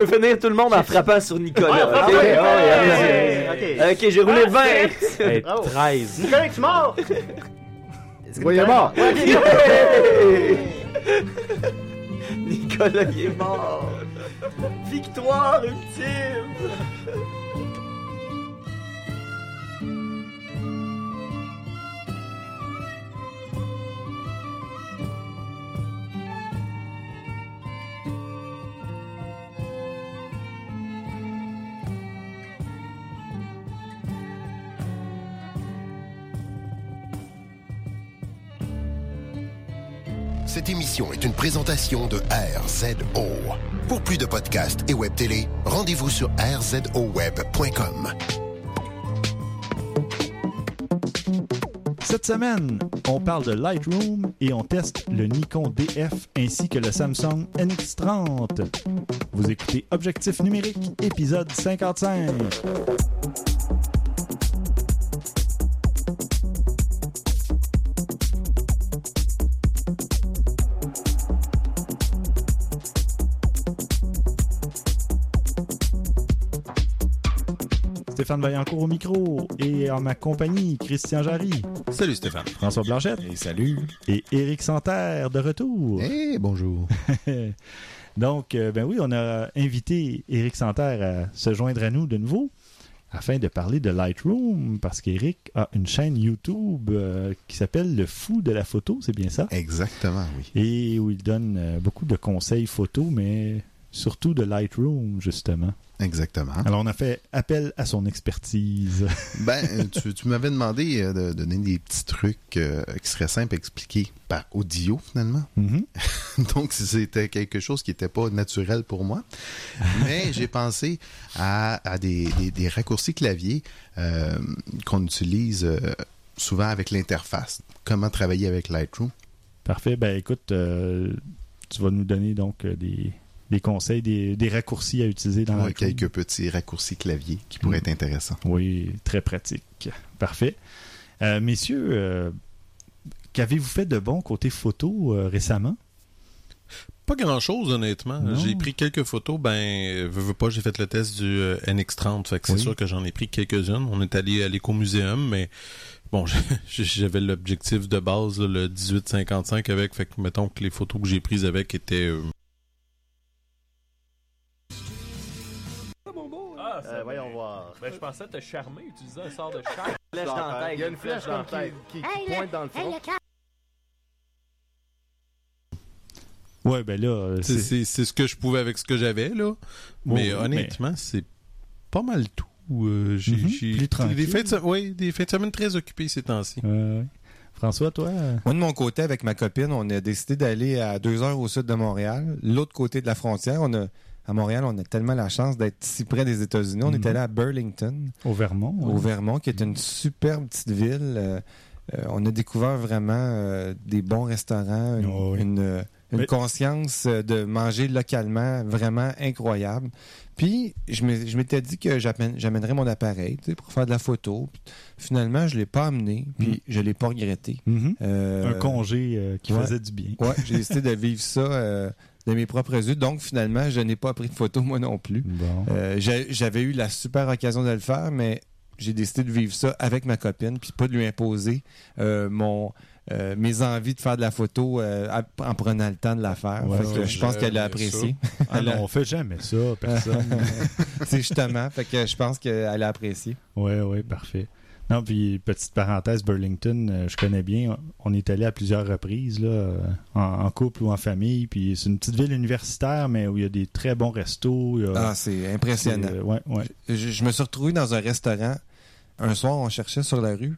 Je peux finir tout le monde en frappant sur Nicolas. Ok? ouais, ouais, ouais, ouais, allez-y. Ok, j'ai roulé Ah, 20. sept. Hey, Bravo. 13. Nicolas, tu mort? Oui, il est mort? Nicolas, il est mort. Victoire ultime. Cette émission est une présentation de RZO. Pour plus de podcasts et web télé, rendez-vous sur rzoweb.com. Cette semaine, on parle de Lightroom et on teste le Nikon DF ainsi que le Samsung NX30. Vous écoutez Objectif numérique, épisode 55. Stéphane Vaillancourt au micro et en ma compagnie, Christian Jarry. Salut Stéphane. François Blanchette. Et salut. Et Éric Santerre de retour. Eh, bonjour. Donc, euh, ben oui, on a invité Éric Santerre à se joindre à nous de nouveau afin de parler de Lightroom parce qu'Éric a une chaîne YouTube euh, qui s'appelle Le Fou de la photo, c'est bien ça? Exactement, oui. Et où il donne euh, beaucoup de conseils photo, mais surtout de Lightroom, justement. Exactement. Alors, on a fait appel à son expertise. Ben, tu, tu m'avais demandé euh, de donner des petits trucs euh, qui seraient simples à expliquer par audio, finalement. Mhm. Donc, c'était quelque chose qui n'était pas naturel pour moi. Mais j'ai pensé à, à des, des- des raccourcis clavier euh, qu'on utilise euh, souvent avec l'interface. Comment travailler avec Lightroom? Parfait. Ben écoute, tu vas nous donner donc des, des conseils, des, des raccourcis à utiliser dans Ouais, quelques petits raccourcis clavier qui pourraient être intéressants. Oui, très pratique. Parfait. Euh, messieurs, euh, qu'avez-vous fait de bon côté photo euh, récemment? Pas grand chose, honnêtement. J'ai pris quelques photos. Ben, veux, veux pas, j'ai fait le test du euh, NX30. Fait que c'est Oui. sûr que j'en ai pris quelques-unes. On est allé à l'écomuséum, mais bon, j'avais l'objectif de base, là, le 1855 avec. Fait que mettons que les photos que j'ai prises avec étaient. Euh, voyons voir. Ben, je pensais te charmer, utiliser un sort de charme. Flèche dans la tête. Il y a une flèche dans la comme tête. qui, qui- qui pointe dans le front. Ouais, ben là, euh, c'est- c'est c'est c'est ce que je pouvais avec ce que j'avais, là. Mais honnêtement, c'est pas mal tout. Euh, j'ai j'ai- plus tranquille. des fins de, ouais, des fins de semaine très occupées ces temps-ci. Euh. François, toi? euh, Moi, de mon côté, avec ma copine, on a décidé d'aller à deux heures au sud de Montréal, l'autre côté de la frontière. On a, à Montréal, on a tellement la chance d'être si près des États-Unis. On Mhm. est allé à Burlington, au Vermont. au. Vermont, qui est une superbe petite ville. Euh, euh, on a découvert vraiment euh, des bons restaurants, une, Oh oui. une, une Mais- conscience de manger localement vraiment incroyable. Puis, je m'étais dit que j'amène- j'amènerais mon appareil pour faire de la photo. Finalement, je l'ai pas amené, puis Mhm. je l'ai pas regretté. Mhm. Euh, Un congé euh, qui ouais. faisait du bien. Ouais, j'ai décidé de vivre ça euh, de mes propres yeux. Donc, finalement, je n'ai pas pris de photo, moi non plus. Bon. Euh, J'avais eu la super occasion de le faire, mais j'ai décidé de vivre ça avec ma copine, puis pas de lui imposer euh, mon, euh, mes envies de faire de la photo euh, en prenant le temps de la faire. Ouais, Fait que ouais, je pense qu'elle a apprécié. Ah non, on fait jamais ça, personne. C'est justement, fait que je pense qu'elle a apprécié. ouais, ouais, parfait. Non, puis petite parenthèse, Burlington, euh, je connais bien. On est allé à plusieurs reprises, là, euh, en, en couple ou en famille. Puis c'est une petite ville universitaire, mais où il y a des très bons restos. a- Ah, c'est impressionnant. euh, ouais, ouais. Je, je me suis retrouvé dans un restaurant. Un soir, on cherchait sur la rue.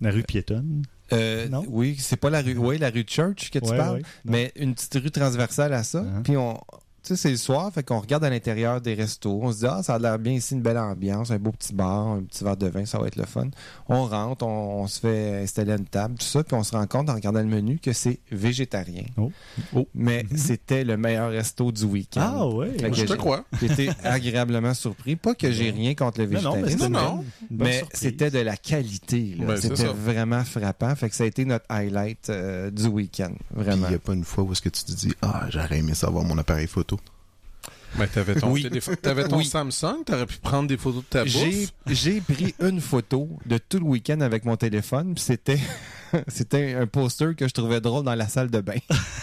La rue piétonne? Euh, Non? Oui, c'est pas la rue. Oui, la rue Church que tu Ouais, parles. Mais une petite rue transversale à ça. Uh-huh. Puis on. Tu sais, c'est le soir, fait qu'on regarde à l'intérieur des restos. On se dit, ah, ça a l'air bien ici, une belle ambiance, un beau petit bar, un petit verre de vin, ça va être le fun. On rentre, on, on se fait installer à une table, tout ça, puis on se rend compte en regardant le menu que c'est végétarien. Oh. Oh. Mais c'était le meilleur resto du week-end. Ah ouais. Fait que Je te j'ai- crois. J'ai été agréablement surpris. Pas que j'ai rien contre le Non, non, mais végétarisme. c'était Non, Mais c'était de la qualité. Ben, c'est c'était vraiment frappant. Fait que ça a été notre highlight euh, du week-end. Vraiment. il n'y a pas une fois où est-ce que tu te dis Ah, j'aurais aimé savoir mon appareil photo. Mais t'avais ton, Oui. téléphone- t'avais ton Oui. Samsung, t'aurais pu prendre des photos de ta bouffe. j'ai pris une photo de tout le week-end avec mon téléphone, c'était, c'était un poster que je trouvais drôle dans la salle de bain.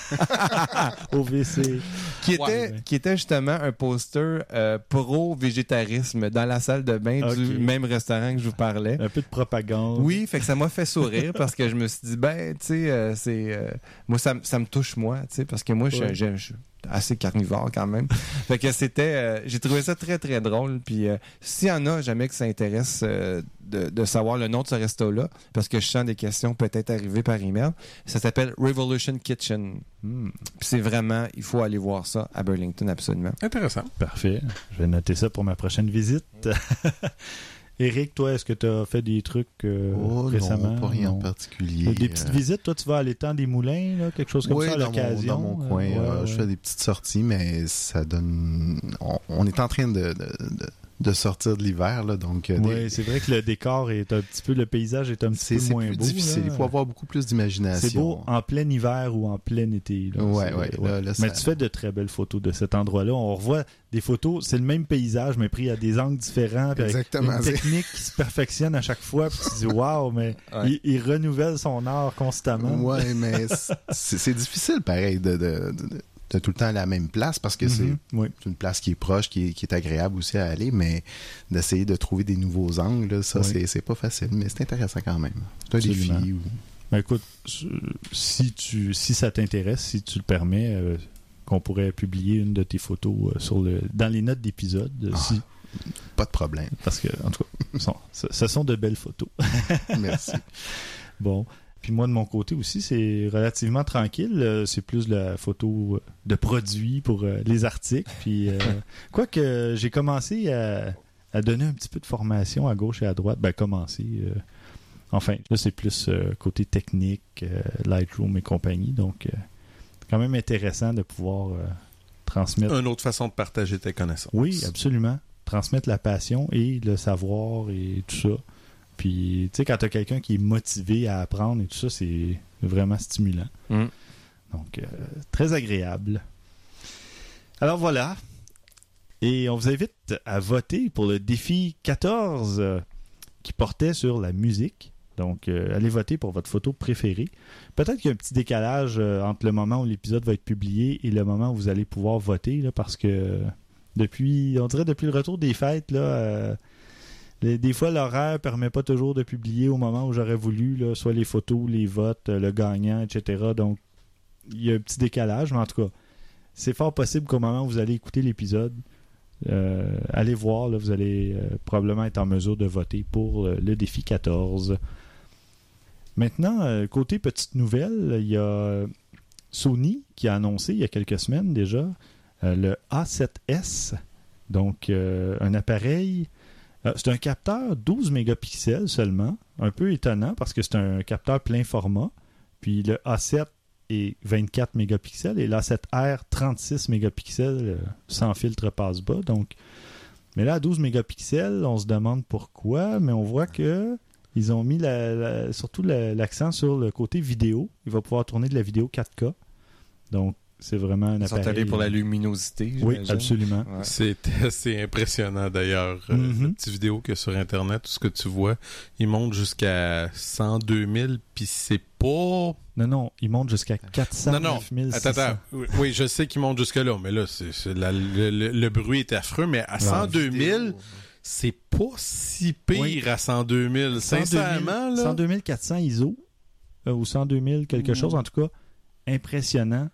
OVC. qui Ouais. était, qui était justement un poster euh, pro-végétarisme dans la salle de bain du même restaurant que je vous parlais. Un peu de propagande. Oui, fait que ça m'a fait sourire parce que je me suis dit, ben, tu sais, euh, c'est. euh, moi, ça, me touche, moi, tu sais, parce que moi, je suis- Ouais. je je suis assez carnivore quand même. fait que c'était. euh, J'ai trouvé ça très, très drôle. Puis, euh, s'il y en a jamais que ça intéresse euh, de, de savoir le nom de ce resto-là, parce que je sens des questions peut-être arriver par email, ça s'appelle Revolution Kitchen. Hmm, Puis c'est vraiment, il faut aller voir ça à Burlington, absolument. Intéressant. parfait. Je vais noter ça pour ma prochaine visite. Eric, toi, est-ce que tu as fait des trucs euh, Oh récemment? non, pas rien en particulier. Des petites Euh, visites, toi, tu vas à l'étang des moulins, là, quelque chose comme oui, ça à mon, l'occasion? dans mon coin. Euh, ouais, Je fais des petites sorties, mais ça donne. On, on est en train de, de, de- de sortir de l'hiver, là, donc. euh, Oui, des- c'est vrai que le décor est un petit peu, le paysage est un petit peu c'est moins plus beau. difficile. là. Il faut avoir beaucoup plus d'imagination. C'est beau en plein hiver ou en plein été. là. Ouais, ouais, là, mais tu fais de très belles photos de cet endroit-là. On revoit des photos, c'est le même paysage, mais pris à des angles différents. puis avec Exactement. Une technique qui se perfectionne à chaque fois. Puis tu dis, waouh, mais Ouais. il, il renouvelle son art constamment. Ouais, mais c'est c'est difficile, pareil, de, de, de- tout le temps à la même place parce que c'est Mhm, oui. c'est une place qui est proche, qui est, qui est agréable aussi à aller, mais d'essayer de trouver des nouveaux angles, ça, Oui. c'est- pas facile, mais c'est intéressant quand même. C'est un défi. ou- Ben, écoute, si, tu, si ça t'intéresse, si tu le permets, euh, qu'on pourrait publier une de tes photos euh, sur le, dans les notes d'épisode. Ah. si- Pas de problème. parce que, en tout cas, ce sont de belles photos. Merci. Bon. Puis moi, de mon côté aussi, c'est relativement tranquille. Euh, C'est plus la photo euh, de produits pour euh, les articles. Puis, euh, quoique j'ai commencé à, à donner un petit peu de formation à gauche et à droite. Ben, commencer. euh, enfin, là, c'est plus euh, côté technique, Lightroom et compagnie. Donc, c'est quand même intéressant de pouvoir transmettre. Une autre façon de partager tes connaissances. Oui, absolument. Transmettre la passion et le savoir et tout ça. Puis, tu sais, quand tu as quelqu'un qui est motivé à apprendre et tout ça, c'est vraiment stimulant. Mm. Donc, euh, très agréable. Alors voilà. Et on vous invite à voter pour le défi 14 euh, qui portait sur la musique. Donc, euh, allez voter pour votre photo préférée. Peut-être qu'il y a un petit décalage entre le moment où l'épisode va être publié et le moment où vous allez pouvoir voter, là, parce que depuis, on dirait depuis le retour des fêtes, là, des fois l'horaire permet pas toujours de publier au moment où j'aurais voulu, là, soit les photos, les votes, euh, le gagnant, etc. Donc, il y a un petit décalage, mais en tout cas, c'est fort possible qu'au moment où vous allez écouter l'épisode, euh, allez voir, vous allez euh, probablement être en mesure de voter pour le défi 14. Maintenant, côté petite nouvelle, il y a Sony qui a annoncé il y a quelques semaines déjà le A7S, donc un appareil. Euh, c'est un capteur 12 mégapixels seulement, un peu étonnant parce que c'est un capteur plein format. Puis le A7 est 24 mégapixels et l'A7R 36 mégapixels euh, sans filtre passe-bas. Donc, mais là à 12 mégapixels, on se demande pourquoi, mais on voit que ils ont mis la- surtout la- l'accent sur le côté vidéo. Il va pouvoir tourner de la vidéo 4K. Donc, c'est vraiment un Ils sont appareil. allés pour la luminosité. Oui, absolument. Ouais. C'est assez impressionnant d'ailleurs. Euh, Mhm. La petite vidéo que sur Internet, tout ce que tu vois, il monte jusqu'à 102 000, puis c'est pas... Non, non, il monte jusqu'à 409 non, non, 600. Attends, attends. Oui, je sais qu'il monte jusque-là, mais là, la- le, le- le bruit est affreux, mais à 102 000, c'est pas si pire Oui. à 102 000. 102 000, Sincèrement, là... 102 400 ISO, euh, ou 102 000 quelque Mm. chose, en tout cas, impressionnant.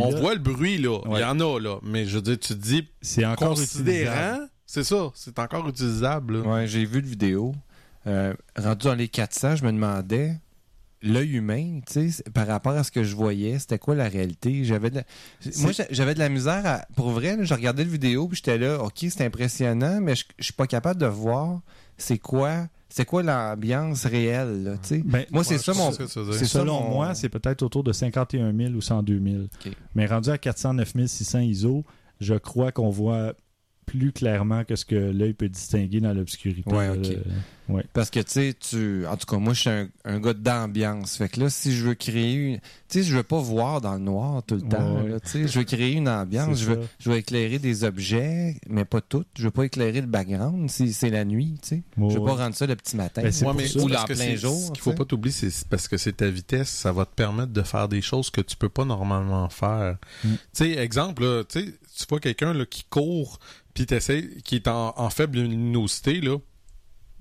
Puis on là, voit le bruit, là. Il Ouais. y en a, là. Mais je veux dire, tu te dis, c'est encore considérant, c'est ça, c'est encore utilisable. là. Ouais, j'ai vu le vidéo. Euh, rendu dans les 400, je me demandais, l'œil humain, tu sais, par rapport à ce que je voyais, c'était quoi la réalité? J'avais de la... Moi, j'a- j'avais de la misère à... Pour vrai, là, je regardais le vidéo, puis j'étais là, OK, c'est impressionnant, mais je, je suis pas capable de voir c'est quoi... C'est quoi l'ambiance réelle, là, tu sais? Ben, Moi, c'est Ouais, ça mon... ce c'est selon mon- moi, c'est peut-être autour de 51 000 ou 102 000. Ok. Mais rendu à 409 600 ISO, je crois qu'on voit plus clairement que ce que l'œil peut distinguer dans l'obscurité. Ouais. Euh. Parce que, tu sais, tu. En tout cas, moi, je suis un, un gars d'ambiance. Fait que là, si je veux créer une. Tu sais, je veux pas voir dans le noir tout le temps. Là, je veux créer une ambiance. Je veux, je veux éclairer des objets, mais pas toutes. Je veux pas éclairer le background si c'est la nuit, tu sais. Ouais, je veux ouais. pas rendre ça le petit matin. Ben, c'est Ouais, pour mais ça. Ou parce en que plein jour, Ce qu'il faut pas t'oublier, c'est parce que c'est ta vitesse, ça va te permettre de faire des choses que tu peux pas normalement faire. Mm. Tu sais, exemple, là, tu vois quelqu'un qui court, puis t'essayes, qui est en, en faible luminosité, là.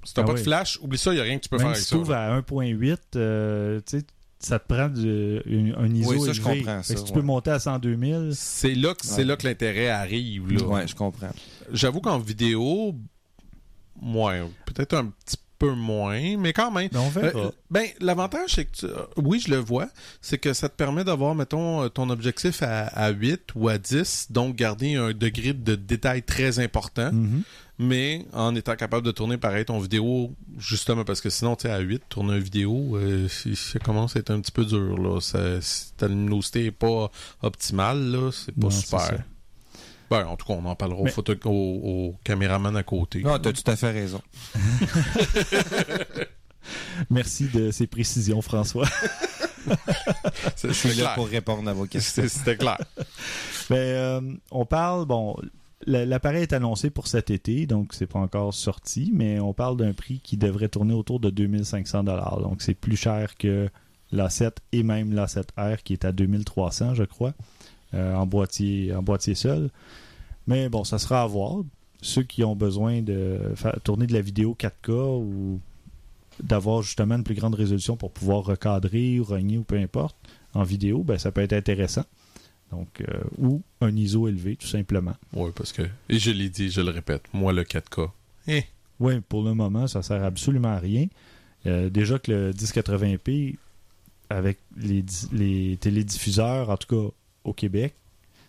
Si t'as Ah pas oui. de flash, oublie ça, il y a rien que tu peux Même faire avec si ça. tu ouvres là. à 1.8, euh, tu sais, ça te prend du- une- un ISO Oui, ça, je comprends, Fait que ça, si tu ouais. peux monter à 102 000, C'est là que c'est Ouais. là que l'intérêt arrive. Là. Ouais, je comprends. J'avoue qu'en vidéo, moins, peut-être un petit peu moins, mais quand même. on verra. Euh, ben, l'avantage, c'est que, tu- euh, oui, je le vois, c'est que ça te permet d'avoir, mettons, euh, ton objectif à, à 8 ou à 10, donc garder un degré de détail très important, Mhm. mais en étant capable de tourner pareil ton vidéo, justement, parce que sinon, tu sais, à 8, tourner une vidéo, euh, ça commence à être un petit peu dur, là. Ça- si ta luminosité est pas optimale, là, c'est pas Non, super. Ben, en tout cas, on en parlera Mais- au, photo, au, au caméraman à côté. Non, t'as tout à fait raison. Merci de ces précisions, François. C'est- Je suis c'est là clair. pour répondre à vos questions. C'était clair. Ben, euh, on parle, bon, la- l'appareil est annoncé pour cet été, donc c'est pas encore sorti, mais on parle d'un prix qui devrait tourner autour de 2500 dollars. Donc c'est plus cher que l'A7 et même l'A7R qui est à 2300, je crois, euh, en boîtier en boîtier seul. Mais bon, ça sera à voir. Ceux qui ont besoin de faire tourner de la vidéo 4K ou d'avoir justement une plus grande résolution pour pouvoir recadrer ou rogner ou peu importe en vidéo, ben ça peut être intéressant. Donc, euh, ou un ISO élevé, tout simplement. Oui, parce que, et je l'ai dit, je le répète, moi, le 4K. Eh, Oui, pour le moment, ça sert absolument à rien. Euh, déjà que le 1080p, avec les, les télédiffuseurs, en tout cas au Québec,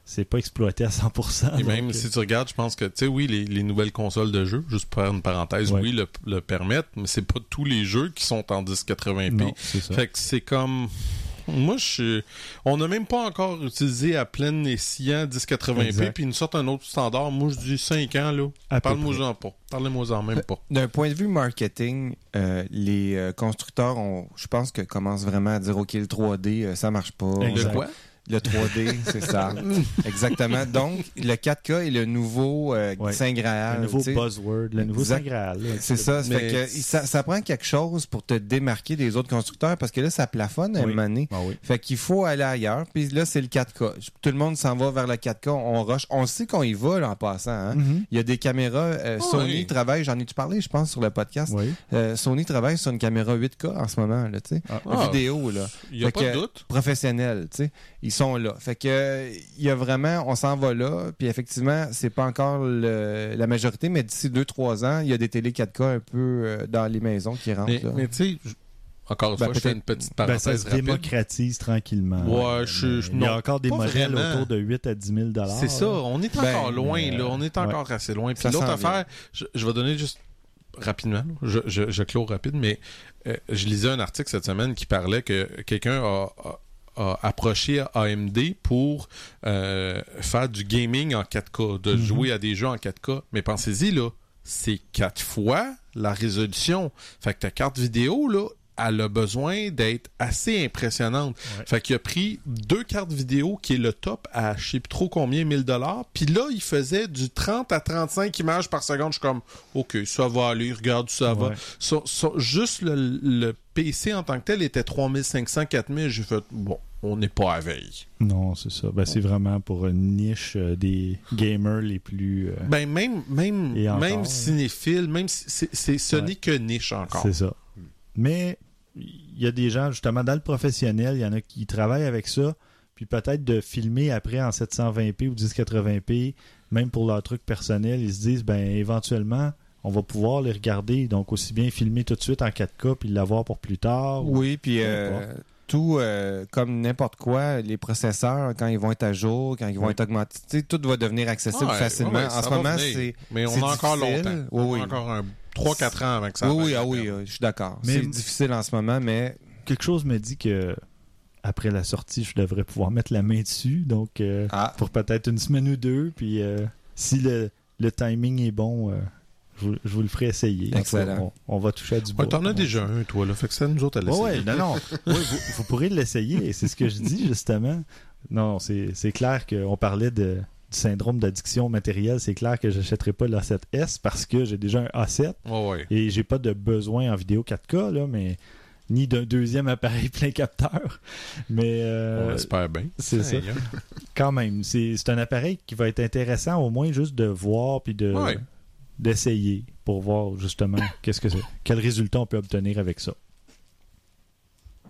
c'est pas exploité à 100%. Et donc, même euh, si tu regardes, je pense que, tu sais, oui, les, les nouvelles consoles de jeux, juste pour faire une parenthèse, Ouais. oui, le, le permettent, mais c'est pas tous les jeux qui sont en 1080p. non, c'est ça. Fait que c'est comme. Moi, je suis. On n'a même pas encore utilisé à plein escient 1080p, Exact. puis ils nous sortent un autre standard. Moi, je dis 5 ans, là. Parle-moi-en pas. Parlez-moi-en même pas. D'un point de vue marketing, euh, les euh, constructeurs, ont, je pense que commencent vraiment à dire OK, le 3D, euh, ça marche pas. Exact. Le quoi? Le 3D, c'est ça. Exactement. Donc, le 4K est le nouveau euh, Ouais. Saint Graal. le nouveau buzzword, le nouveau Exact. Saint Graal. C'est ça. ça Mais- fait que ça, ça prend quelque chose pour te démarquer des autres constructeurs parce que là, ça plafonne à un Oui. moment donné. Ah oui. Fait qu'il faut aller ailleurs. Puis là, c'est le 4K. Tout le monde s'en va vers le 4K. On rush. On sait qu'on y va là, en passant. hein. Mhm. Il y a des caméras. euh, Ah Sony oui. travaille, j'en ai-tu parlé, je pense, sur le podcast? Oui. Euh, Sony travaille sur une caméra 8K en ce moment, là, tu sais. Ah. Vidéo, là. Il n'y a Fait pas que- de doute. Professionnels, tu sais. Sont là. Fait que, euh, il y a vraiment, on s'en va là. Puis effectivement, c'est pas encore le- la majorité, mais d'ici 2-3 ans, il y a des télé 4K un peu euh, dans les maisons qui rentrent. Mais, là. mais tu sais, je- encore une Ben, fois, je fais une petite Ben, ça parenthèse se rapide. démocratise tranquillement. Ouais, je- Mais je- Il y a encore des modèles vraiment. autour de 8 à 10 000 C'est ça, on est Ben, encore loin, là. euh, On est encore assez loin. Puis l'autre affaire, je, je vais donner juste rapidement, là. je, je, je clôt rapide, mais euh, je lisais un article cette semaine qui parlait que quelqu'un a, a- a approché AMD pour euh, faire du gaming en 4K, de Mhm. jouer à des jeux en 4K. Mais pensez-y, là, c'est quatre fois la résolution. Fait que ta carte vidéo, là, elle a besoin d'être assez impressionnante. Ouais. Fait qu'il a pris deux cartes vidéo qui est le top à je sais plus trop combien, 1000 dollars. Puis là, il faisait du 30 à 35 images par seconde. Je suis comme, OK, ça va aller, regarde, ça va. Juste le, le PC en tant que tel était 3500, 4000. J'ai fait, bon, on n'est pas à veille. Non, c'est ça. Ben, c'est vraiment pour une niche euh, des gamers les plus. euh, Ben, même, même, encore, même hein. cinéphile, même si c'est, c'est- ce Ouais. n'est que niche encore. C'est ça. Mais il y a des gens, justement, dans le professionnel, il y en a qui travaillent avec ça, puis peut-être de filmer après en 720p ou 1080p, même pour leur truc personnel, ils se disent, ben éventuellement, on va pouvoir les regarder, donc aussi bien filmer tout de suite en 4K puis l'avoir pour plus tard. ou- Oui, puis euh, tout, euh, comme n'importe quoi, les processeurs, quand ils vont être à jour, quand ils vont Oui. être augmentés, tout va devenir accessible Ouais, facilement. ouais, en ce moment, c'est. Mais on a encore longtemps. Oui, on oui. a encore un 3-4 ans avant que ça Oui, ah la oui, je suis d'accord. Mais- C'est difficile en ce moment, mais Quelque chose me dit que après la sortie, je devrais pouvoir mettre la main dessus, donc euh, ah, pour peut-être une semaine ou deux, puis euh, si le le timing est bon, euh, je, vous, je vous le ferai essayer. Cas, Excellent. On, on va toucher à du bois. Ouais, t'en as déjà un, toi, là. Fait que c'est à nous autres à l'essayer. ouais, non, non. Oui, vous, vous pourrez l'essayer, c'est ce que je dis, justement. Non, c'est c'est clair qu'on parlait de, du syndrome d'addiction matérielle. C'est clair que j'achèterai pas l'A7S parce que j'ai déjà un A7 Ouais, ouais. et j'ai pas de besoin en vidéo 4K, là, mais ni d'un deuxième appareil plein capteur. Mais euh, On espère bien. c'est ça. Hein. quand même, c'est c'est un appareil qui va être intéressant au moins juste de voir puis de Ouais. D'essayer pour voir justement qu'est-ce que c'est, quel résultat on peut obtenir avec ça.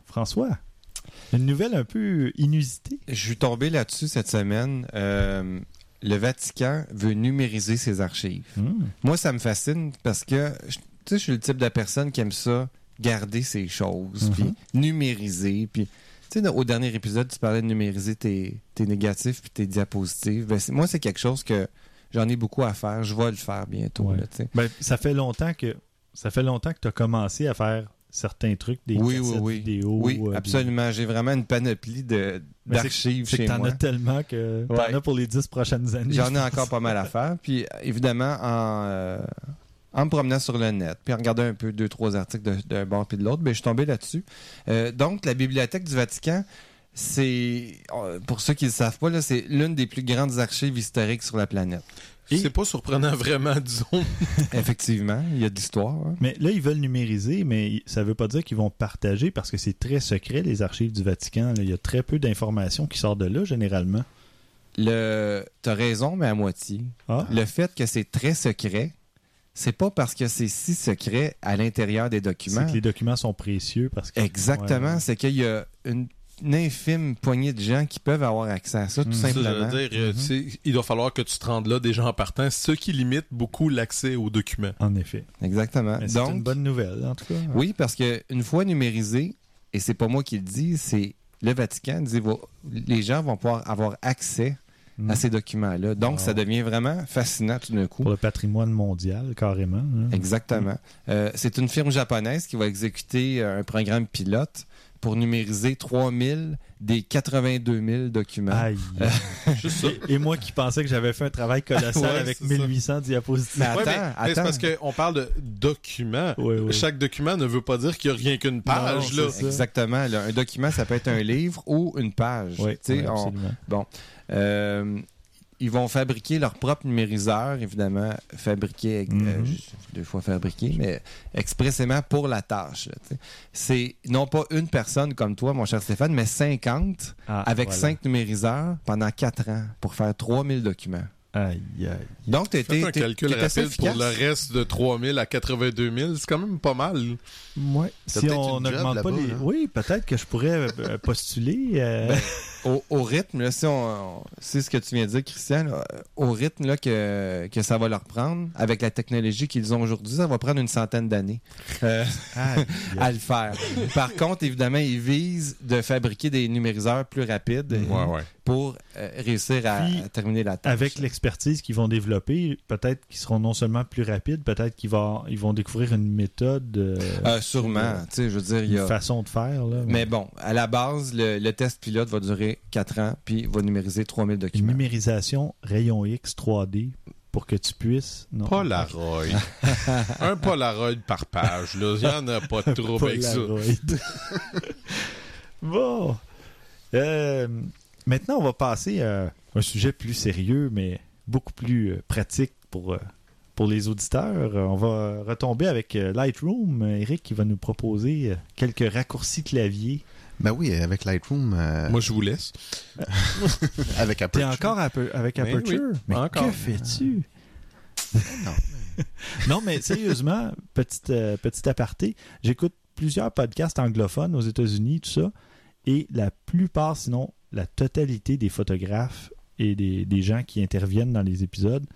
François, une nouvelle un peu inusitée. Je suis tombé là-dessus cette semaine. Euh, le Vatican veut numériser ses archives. Hmm. Moi, ça me fascine parce que je- tu sais, je suis le type de personne qui aime ça, garder ses choses, Mhm. puis numériser. Puis, tu sais, au dernier épisode, tu parlais de numériser tes, tes négatifs puis tes diapositives. Ben, moi, c'est quelque chose que j'en ai beaucoup à faire. Je vais le faire bientôt. Ouais. là. Ben, ça fait longtemps que ça fait longtemps que tu as commencé à faire certains trucs, des Oui, oui, oui. vidéo. oui, euh, des- absolument. J'ai vraiment une panoplie de- d'archives que chez t'en moi. as tellement que t'en Ouais. as pour les dix prochaines années. J'en je ai encore pas mal à faire. Puis évidemment, en, euh, en me promenant sur le net, puis en regardant un peu deux, trois articles de- d'un bord puis de l'autre, ben, je suis tombé là-dessus. Euh, donc, la Bibliothèque du Vatican, c'est, euh, pour ceux qui ne le savent pas, là, c'est l'une des plus grandes archives historiques sur la planète. Et- C'est pas surprenant vraiment, disons. Effectivement, il y a de l'histoire. hein. Mais là, ils veulent numériser, mais ça veut pas dire qu'ils vont partager parce que c'est très secret, les archives du Vatican. là. Il y a très peu d'informations qui sortent de là, généralement. Le, t'as raison, mais à moitié. Ah, Le fait que c'est très secret, c'est pas parce que c'est si secret à l'intérieur des documents. c'est que les documents sont précieux parce que. Exactement, Ouais. c'est qu'il y a une, une infime poignée de gens qui peuvent avoir accès à ça, tout Mm. Ça, je simplement. veux dire, euh, tu sais, il doit falloir que tu te rendes là déjà en partant, ce qui limite beaucoup l'accès aux documents. En effet. Exactement. C'est une bonne nouvelle, en tout cas. oui, parce que une fois numérisé, et c'est pas moi qui le dis, c'est le Vatican dit les gens vont pouvoir avoir accès à ces documents-là. Donc, Wow. ça devient vraiment fascinant tout d'un coup. Pour le patrimoine mondial, carrément. hein. Exactement. Euh, c'est une firme japonaise qui va exécuter euh, un programme pilote pour numériser 3000 des 82 000 documents. Aïe. Juste ça. Et moi qui pensais que j'avais fait un travail colossal Ouais, avec c'est ça. 1800 diapositives. Mais Ouais, mais- attends, mais c'est attends. parce qu'on parle de documents. Oui, oui. Chaque document ne veut pas dire qu'il n'y a rien qu'une page. Non, là. Exactement. là. un document, ça peut être un livre ou une page. Oui, on- absolument. euh, ils vont fabriquer leur propre numériseur, évidemment, fabriqué, euh, Mhm. juste deux fois fabriqué, mais expressément pour la tâche. C'est non pas une personne comme toi, mon cher Stéphane, mais 50 Ah, avec voilà. 5 numériseurs pendant 4 ans pour faire 3000 documents. Aïe, aïe. Donc, tu Faites un calcul rapide pour le reste. de 3000 à 82 000. C'est quand même pas mal. Si on n'augmente pas les. là. Oui, peut-être que je pourrais euh, postuler. euh, Ben, Au, au rythme, là, si on, on- c'est ce que tu viens de dire, Christian, là, euh, au rythme là, que, que ça va leur prendre, avec la technologie qu'ils ont aujourd'hui, ça va prendre une centaine d'années euh, à le faire. Par contre, évidemment, ils visent de fabriquer des numériseurs plus rapides Ouais, ouais. pour euh, réussir à, Puis, à terminer la tâche. Avec l'expertise qu'ils vont développer, peut-être qu'ils seront non seulement plus rapides, peut-être qu'ils vont, ils vont découvrir une méthode, euh, Euh, sûrement, tu sais, je veux dire, il y une a... façon de faire. Là, Mais bon, à la base, le, le test pilote va durer 4 ans, puis il va numériser 3000 Une documents. numérisation rayon X 3D pour que tu puisses. Non, Polaroid. un Polaroid par page. là. Il n'y en a pas de trouble avec ça. Polaroid. bon. Euh, maintenant, on va passer à un sujet plus sérieux, mais beaucoup plus euh, pratique pour, euh, pour les auditeurs. On va retomber avec Lightroom. Eric qui va nous proposer quelques raccourcis clavier. Ben oui, avec Lightroom, euh, Moi, je vous laisse. avec T'es Aperture. encore ape- avec Ben Aperture? oui, mais encore. que fais-tu? Non. non, mais sérieusement, petite, euh, petit aparté, j'écoute plusieurs podcasts anglophones aux États-Unis, tout ça, et la plupart, sinon la totalité des photographes et des, des gens qui interviennent dans les épisodes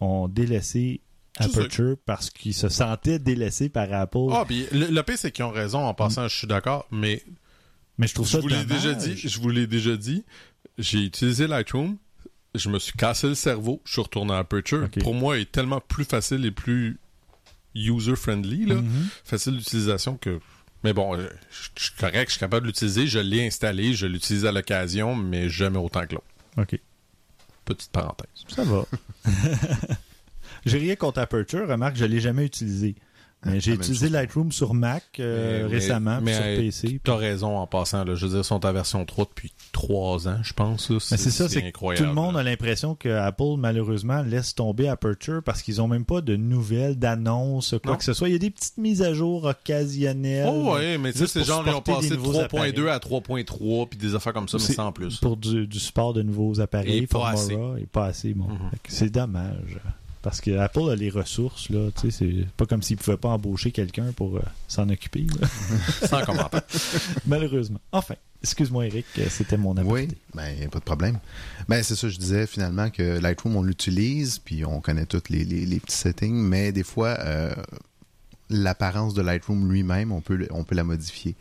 ont délaissé. Aperture parce qu'ils se sentaient délaissés par Apple. Ah, puis le, le pire, c'est qu'ils ont raison en passant, je suis d'accord, mais mais je trouve je ça vous l'ai déjà dit, je vous l'ai déjà dit, j'ai utilisé Lightroom, je me suis cassé le cerveau, je suis retourné à Aperture. Pour moi, il est tellement plus facile et plus user-friendly, là. Mhm. facile d'utilisation que... Mais bon, euh, je je suis correct, je suis capable de l'utiliser, je l'ai installé, je l'utilise à l'occasion, mais jamais autant que l'autre. OK, Petite parenthèse. ça va. J'ai rien contre Aperture, remarque, je l'ai jamais utilisé. Mais j'ai utilisé chose. Lightroom sur Mac euh, Mais- mais- récemment, puis mais, sur PC. T'as raison en passant, là. Je veux dire, ils sont à version 3 depuis 3 ans, je pense. c'est ça, c'est incroyable. tout le monde là. a l'impression que Apple, malheureusement, laisse tomber Aperture parce qu'ils ont même pas de nouvelles, d'annonces, quoi Non. que ce soit. Il y a des petites mises à jour occasionnelles. Oh ouais, mais tu sais, pour genre, ils ont passé de nouveaux 3.2 à 3.3, puis des affaires comme ça, mais sans plus. Pour du, du support de nouveaux appareils, Et pas assez. Et pas assez. Bon, que c'est dommage. Parce que Apple a les ressources, là. Tu sais, c'est pas comme s'ils pouvaient pas embaucher quelqu'un pour euh, s'en occuper, là. Sans commentaire. malheureusement. Enfin, excuse-moi, Eric, euh, c'était mon aparté. Oui, ben, pas de problème. Ben, c'est ça, je disais finalement que Lightroom, on l'utilise, puis on connaît tous les, les- les petits settings, mais des fois, euh, l'apparence de Lightroom lui-même, on peut, on peut la modifier.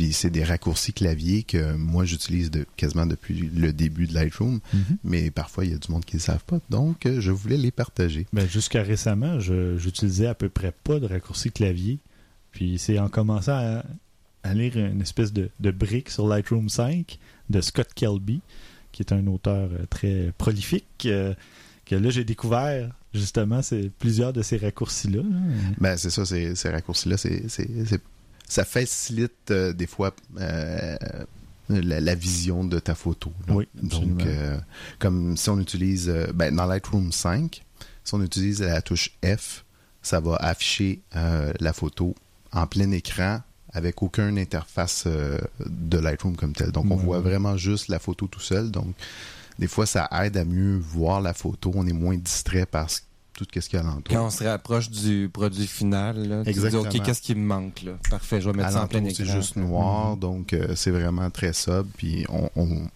Puis c'est des raccourcis clavier que moi, j'utilise de, quasiment depuis le début de Lightroom, Mhm. mais parfois, il y a du monde qui ne le savent pas, donc euh, je voulais les partager. Ben, jusqu'à récemment, je- j'utilisais à peu près pas de raccourci clavier. Puis c'est en commençant à, à lire une espèce de, de brique sur Lightroom 5 de Scott Kelby, qui est un auteur euh, très prolifique, euh, que là j'ai découvert justement c'est plusieurs de ces raccourcis-là. là. Ben, c'est ça, ces, ces raccourcis-là, c'est- ça facilite euh, des fois euh, la, la vision de ta photo. là. Oui, Donc, absolument. euh, comme si on utilise, ben, dans Lightroom 5, si on utilise la touche F, ça va afficher la photo en plein écran avec aucune interface de Lightroom comme tel. Donc, on Ouais. voit vraiment juste la photo tout seul. Donc, des fois, ça aide à mieux voir la photo. On est moins distrait par ce- tout ce qu'il y a alentour. Quand on se rapproche du produit final, là, tu te dis. OK, qu'est-ce qui me manque? Là? Parfait, je vais mettre ça en plein écran. C'est juste noir, donc euh, c'est vraiment très sobre. Puis on, on,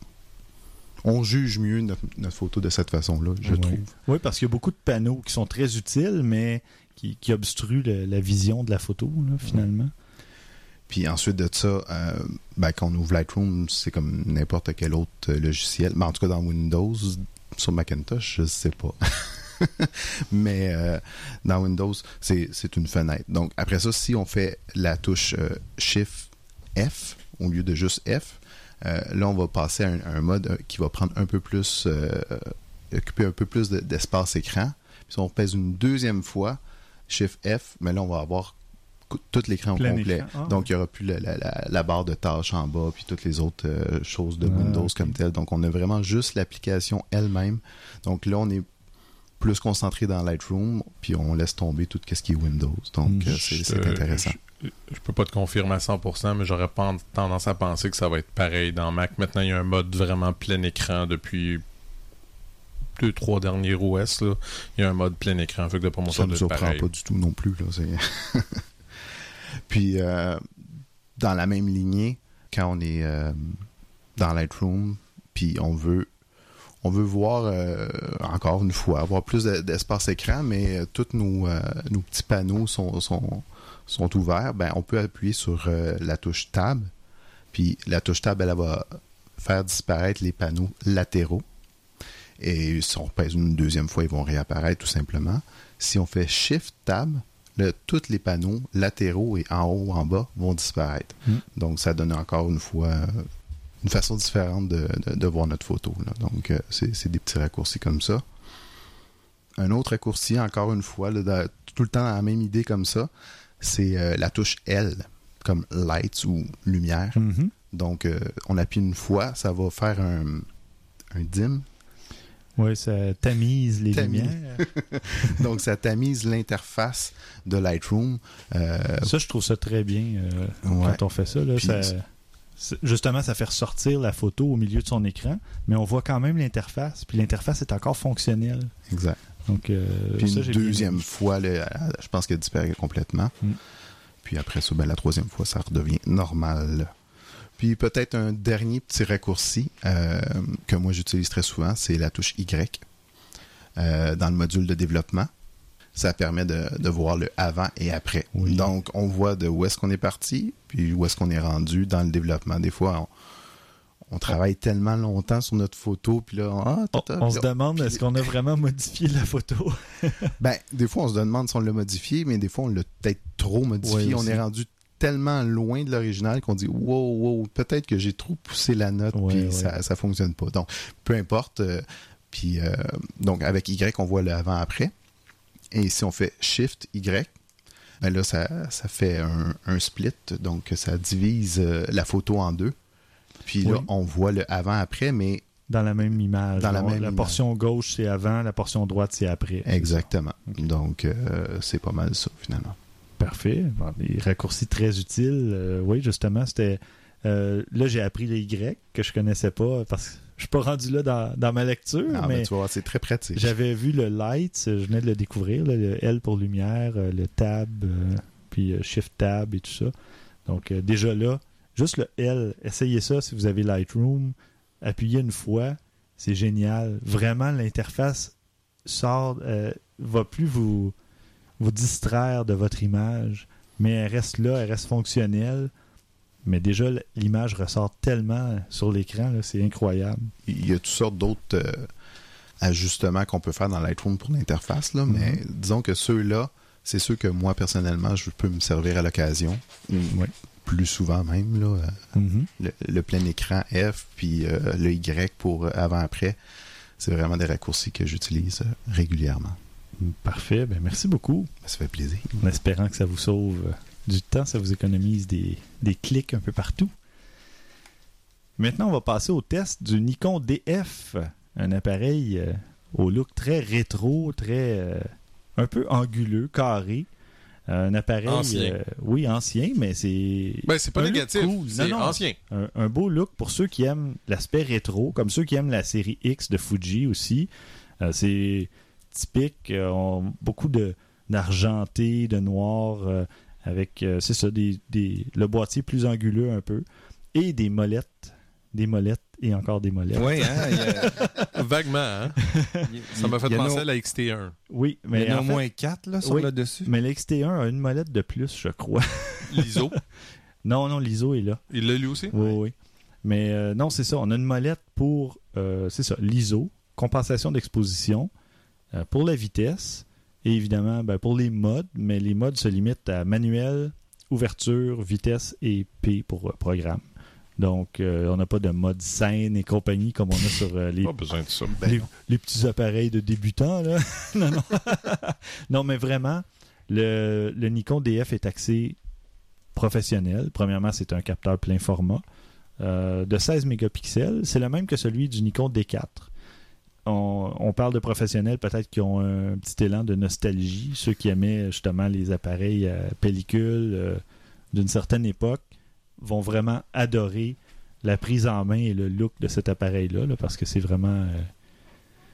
on juge mieux notre, notre photo de cette façon-là, je Oui. trouve. Oui, parce qu'il y a beaucoup de panneaux qui sont très utiles, mais qui, qui obstruent le- la vision de la photo, là, finalement. Puis ensuite de ça, euh, ben, quand on ouvre Lightroom, c'est comme n'importe quel autre logiciel. Mais en tout cas, dans Windows, sur Macintosh, je sais pas. Mais euh, dans Windows, c'est une fenêtre. Donc après ça, si on fait la touche euh, Shift F au lieu de juste F, euh, là, on va passer à un, un mode qui va prendre un peu plus, occuper un peu plus de- d'espace écran. Puis si on pèse une deuxième fois, Shift F, mais là, on va avoir tout l'écran au complet. Ah, Donc, il n'y aura plus la, la- la- la barre de tâches en bas, puis toutes les autres euh, choses de Ah, Windows comme tel. Donc, on a vraiment juste l'application elle-même. Donc là, on est plus concentré dans Lightroom, puis on laisse tomber tout ce qui est Windows. Donc, euh, c'est intéressant. Je, je peux pas te confirmer à 100%, mais j'aurais pas tendance à penser que ça va être pareil dans Mac. Maintenant, il y a un mode vraiment plein écran depuis deux, trois derniers OS. Là. Il y a un mode plein écran. Fait que d'après moi, ça ne être surprend pareil. pas du tout non plus. Là, Puis, euh, dans la même lignée, quand on est euh, dans Lightroom, puis on veut, on veut voir, euh, encore une fois, avoir plus de- d'espace écran, mais euh, tous nos, euh, nos petits panneaux sont, sont, sont ouverts, ben, on peut appuyer sur la touche Tab, puis la touche Tab, elle, elle va faire disparaître les panneaux latéraux. Et si on pèse une deuxième fois, ils vont réapparaître tout simplement. Si on fait Shift Tab, tous les panneaux latéraux et en haut, en bas vont disparaître. Mm. Donc, ça donne encore une fois une façon différente de, de- de voir notre photo. là. Donc, euh, c'est des petits raccourcis comme ça. Un autre raccourci, encore une fois, là, dans- tout le temps dans la même idée comme ça, c'est euh, la touche L, comme Lights ou Lumière. Mhm. Donc, euh, on appuie une fois, ça va faire un, un dim. Oui, ça tamise les Tamise. lumières. Donc, ça tamise l'interface de Lightroom. Euh, Ça, je trouve ça très bien euh, Ouais. quand on fait ça. Là, ça- justement, ça fait ressortir la photo au milieu de son écran, mais on voit quand même l'interface. Puis l'interface est encore fonctionnelle. exact. Donc, euh, Puis ça, une deuxième fois, là, je pense qu'elle disparaît complètement. Mm. Puis après ça, ben, la troisième fois, ça redevient normal. Puis peut-être un dernier petit raccourci euh, que moi j'utilise très souvent, c'est la touche Y euh, dans le module de développement. Ça permet de, de voir le avant et après. Oui. Donc, on voit de où est-ce qu'on est parti, puis où est-ce qu'on est rendu dans le développement. Des fois, on, on travaille tellement longtemps sur notre photo, puis là, ah, On, tata, on puis se demande puis- est-ce qu'on a vraiment modifié la photo? Ben, des fois, on se demande si on l'a modifié, mais des fois, on l'a peut-être trop modifié. On est rendu tellement loin de l'original qu'on dit wow, wow, peut-être que j'ai trop poussé la note, Ouais, puis ouais. ça, ça fonctionne pas. Donc, peu importe. euh, puis, euh, donc, avec Y, on voit le avant-après. Et si on fait Shift Y, ben là, ça, ça fait un, un split, donc ça divise euh, la photo en deux. Puis là, Oui. on voit le avant-après, mais Dans la même image. Dans la même la image. portion gauche, c'est avant, la portion droite, c'est après. exactement. Donc, euh, c'est pas mal ça, finalement. Parfait. Bon, des raccourcis très utiles. Euh, oui, justement, c'était. euh, là, j'ai appris les Y que je connaissais pas parce que je suis pas rendu là dans, dans ma lecture, mais tu voir, c'est très pratique. j'avais vu le light, je venais de le découvrir, là, le L pour lumière, euh, le tab, euh, puis euh, Shift tab et tout ça. Donc, euh, déjà là, juste le L, essayez ça si vous avez Lightroom, appuyez une fois, c'est génial. Vraiment, l'interface sort, va plus vous, vous distraire de votre image, mais elle reste là, elle reste fonctionnelle. Mais déjà, l'image ressort tellement sur l'écran, c'est incroyable. Il y a toutes sortes d'autres euh, ajustements qu'on peut faire dans Lightroom pour l'interface, là, mais Mhm. disons que ceux-là, c'est ceux que moi, personnellement, je peux me servir à l'occasion. ou Oui. Plus souvent même, là, euh, Mhm. le, le plein écran F, puis euh, le Y pour avant-après. C'est vraiment des raccourcis que j'utilise régulièrement. Parfait, ben merci beaucoup. Ça fait plaisir. En espérant que ça vous sauve du temps, ça vous économise des, des clics un peu partout. Maintenant, on va passer au test du Nikon DF, un appareil euh, au look très rétro, très euh, un peu anguleux, carré. Euh, un appareil, Ancien. euh, oui, ancien, mais c'est Ben, c'est pas négatif. cool. C'est Non, non, ancien. un, un beau look pour ceux qui aiment l'aspect rétro, comme ceux qui aiment la série X de Fuji aussi. Euh, c'est typique, euh, on- beaucoup de d'argenté, de noir, euh, avec, euh, c'est ça, des, des- le boîtier plus anguleux un peu, et des molettes, des molettes et encore des molettes. Oui, hein, il a- Vaguement, hein? il- Ça m'a fait il penser à la XT1. Oui, Il mais y en a en au fait- moins quatre là, sur Oui. le dessus. mais l'XT1 a une molette de plus, je crois. L'ISO, non, non, l'ISO est là. il l'a lu aussi? Oui, oui. Mais euh, non, c'est ça. On a une molette pour, euh, c'est ça, l'ISO, compensation d'exposition, euh, pour la vitesse, et évidemment ben, pour les modes, mais les modes se limitent à manuel, ouverture, vitesse et P pour euh, programme. Donc, euh, on n'a pas de mode scène et compagnie comme on a sur euh, les, Pas besoin de ça. Ben les, petits appareils de débutants. Là. non, non. non, mais vraiment, le, le Nikon DF est axé professionnel. Premièrement, c'est un capteur plein format euh, de 16 mégapixels. C'est le même que celui du Nikon D4. On, on parle de professionnels peut-être qui ont un petit élan de nostalgie, ceux qui aimaient justement les appareils à pellicule euh, d'une certaine époque vont vraiment adorer la prise en main et le look de cet appareil-là, là, parce que c'est vraiment... euh,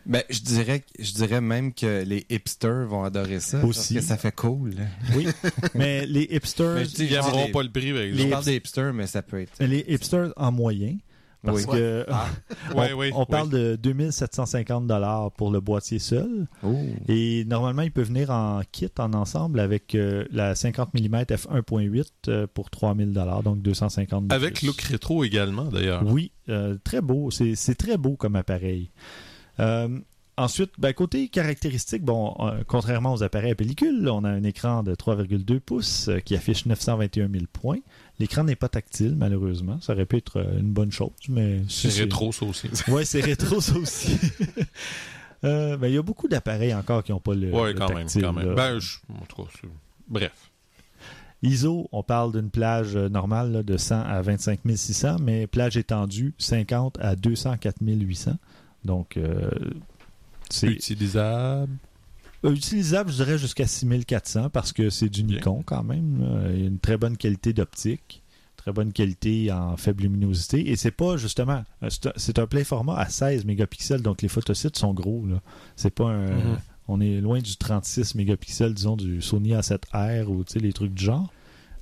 Ben, je dirais, je dirais même que les hipsters vont adorer ça. Aussi. Parce que ça fait cool. Oui, mais les hipsters, Mais je dis- Ils n'aimeront pas le prix, par Je exemple. parle des hipsters, mais ça peut être. les hipsters en moyen, parce Oui. que on, ouais, on parle de 2750 dollars pour le boîtier seul, Oh. et normalement il peut venir en kit, en ensemble, avec euh, la 50 mm f1.8 euh, pour 3000 dollars, donc 250 de Avec look rétro également, d'ailleurs. Oui, euh, très beau. C'est c'est très beau comme appareil. Euh, ensuite, ben, côté caractéristiques, bon, euh, contrairement aux appareils à pellicule, là, on a un écran de 3,2 pouces euh, qui affiche 921 000 points. L'écran n'est pas tactile, malheureusement. Ça aurait pu être euh, une bonne chose, mais C'est rétro, ça aussi. Ouais, c'est rétro, ça aussi. Ben, il y a beaucoup d'appareils encore qui n'ont pas le, le quand même, tactile, quand même. Ben, je... bref. ISO, on parle d'une plage normale là, de 100 à 25 600, mais plage étendue 50 à 204 800. Donc, euh, Utilisable? euh, utilisable, je dirais, jusqu'à 6400 parce que c'est du Bien. Nikon quand même. là. Il y a une très bonne qualité d'optique, très bonne qualité en faible luminosité. Et c'est pas justement, euh, c'est un- c'est plein format à 16 mégapixels, donc les photosites sont gros. C'est pas un. Mhm. On est loin du 36 mégapixels, disons, du Sony A7R ou les trucs du genre.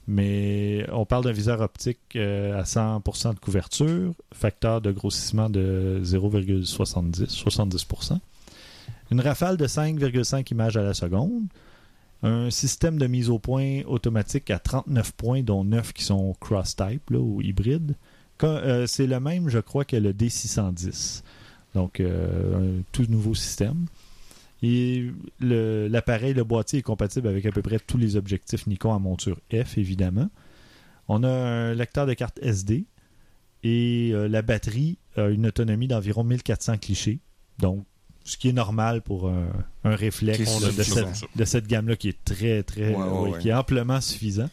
Mais on parle d'un viseur optique euh, à 100% de couverture, facteur de grossissement de 0,70, 70%. Une rafale de 5,5 images à la seconde. Un système de mise au point automatique à 39 points, dont 9 qui sont cross-type ou hybrides. Euh, C'est le même, je crois, que le D610. Donc, euh, un tout nouveau système. Et l'appareil, le, boîtier est compatible avec à peu près tous les objectifs Nikon à monture F, évidemment. On a un lecteur de carte SD et euh, la batterie a une autonomie d'environ 1400 clichés. Donc, ce qui est normal pour un, un réflexe de, cette, de cette gamme-là qui est très, très, Ouais, ouais, ouais, ouais. qui est amplement suffisant.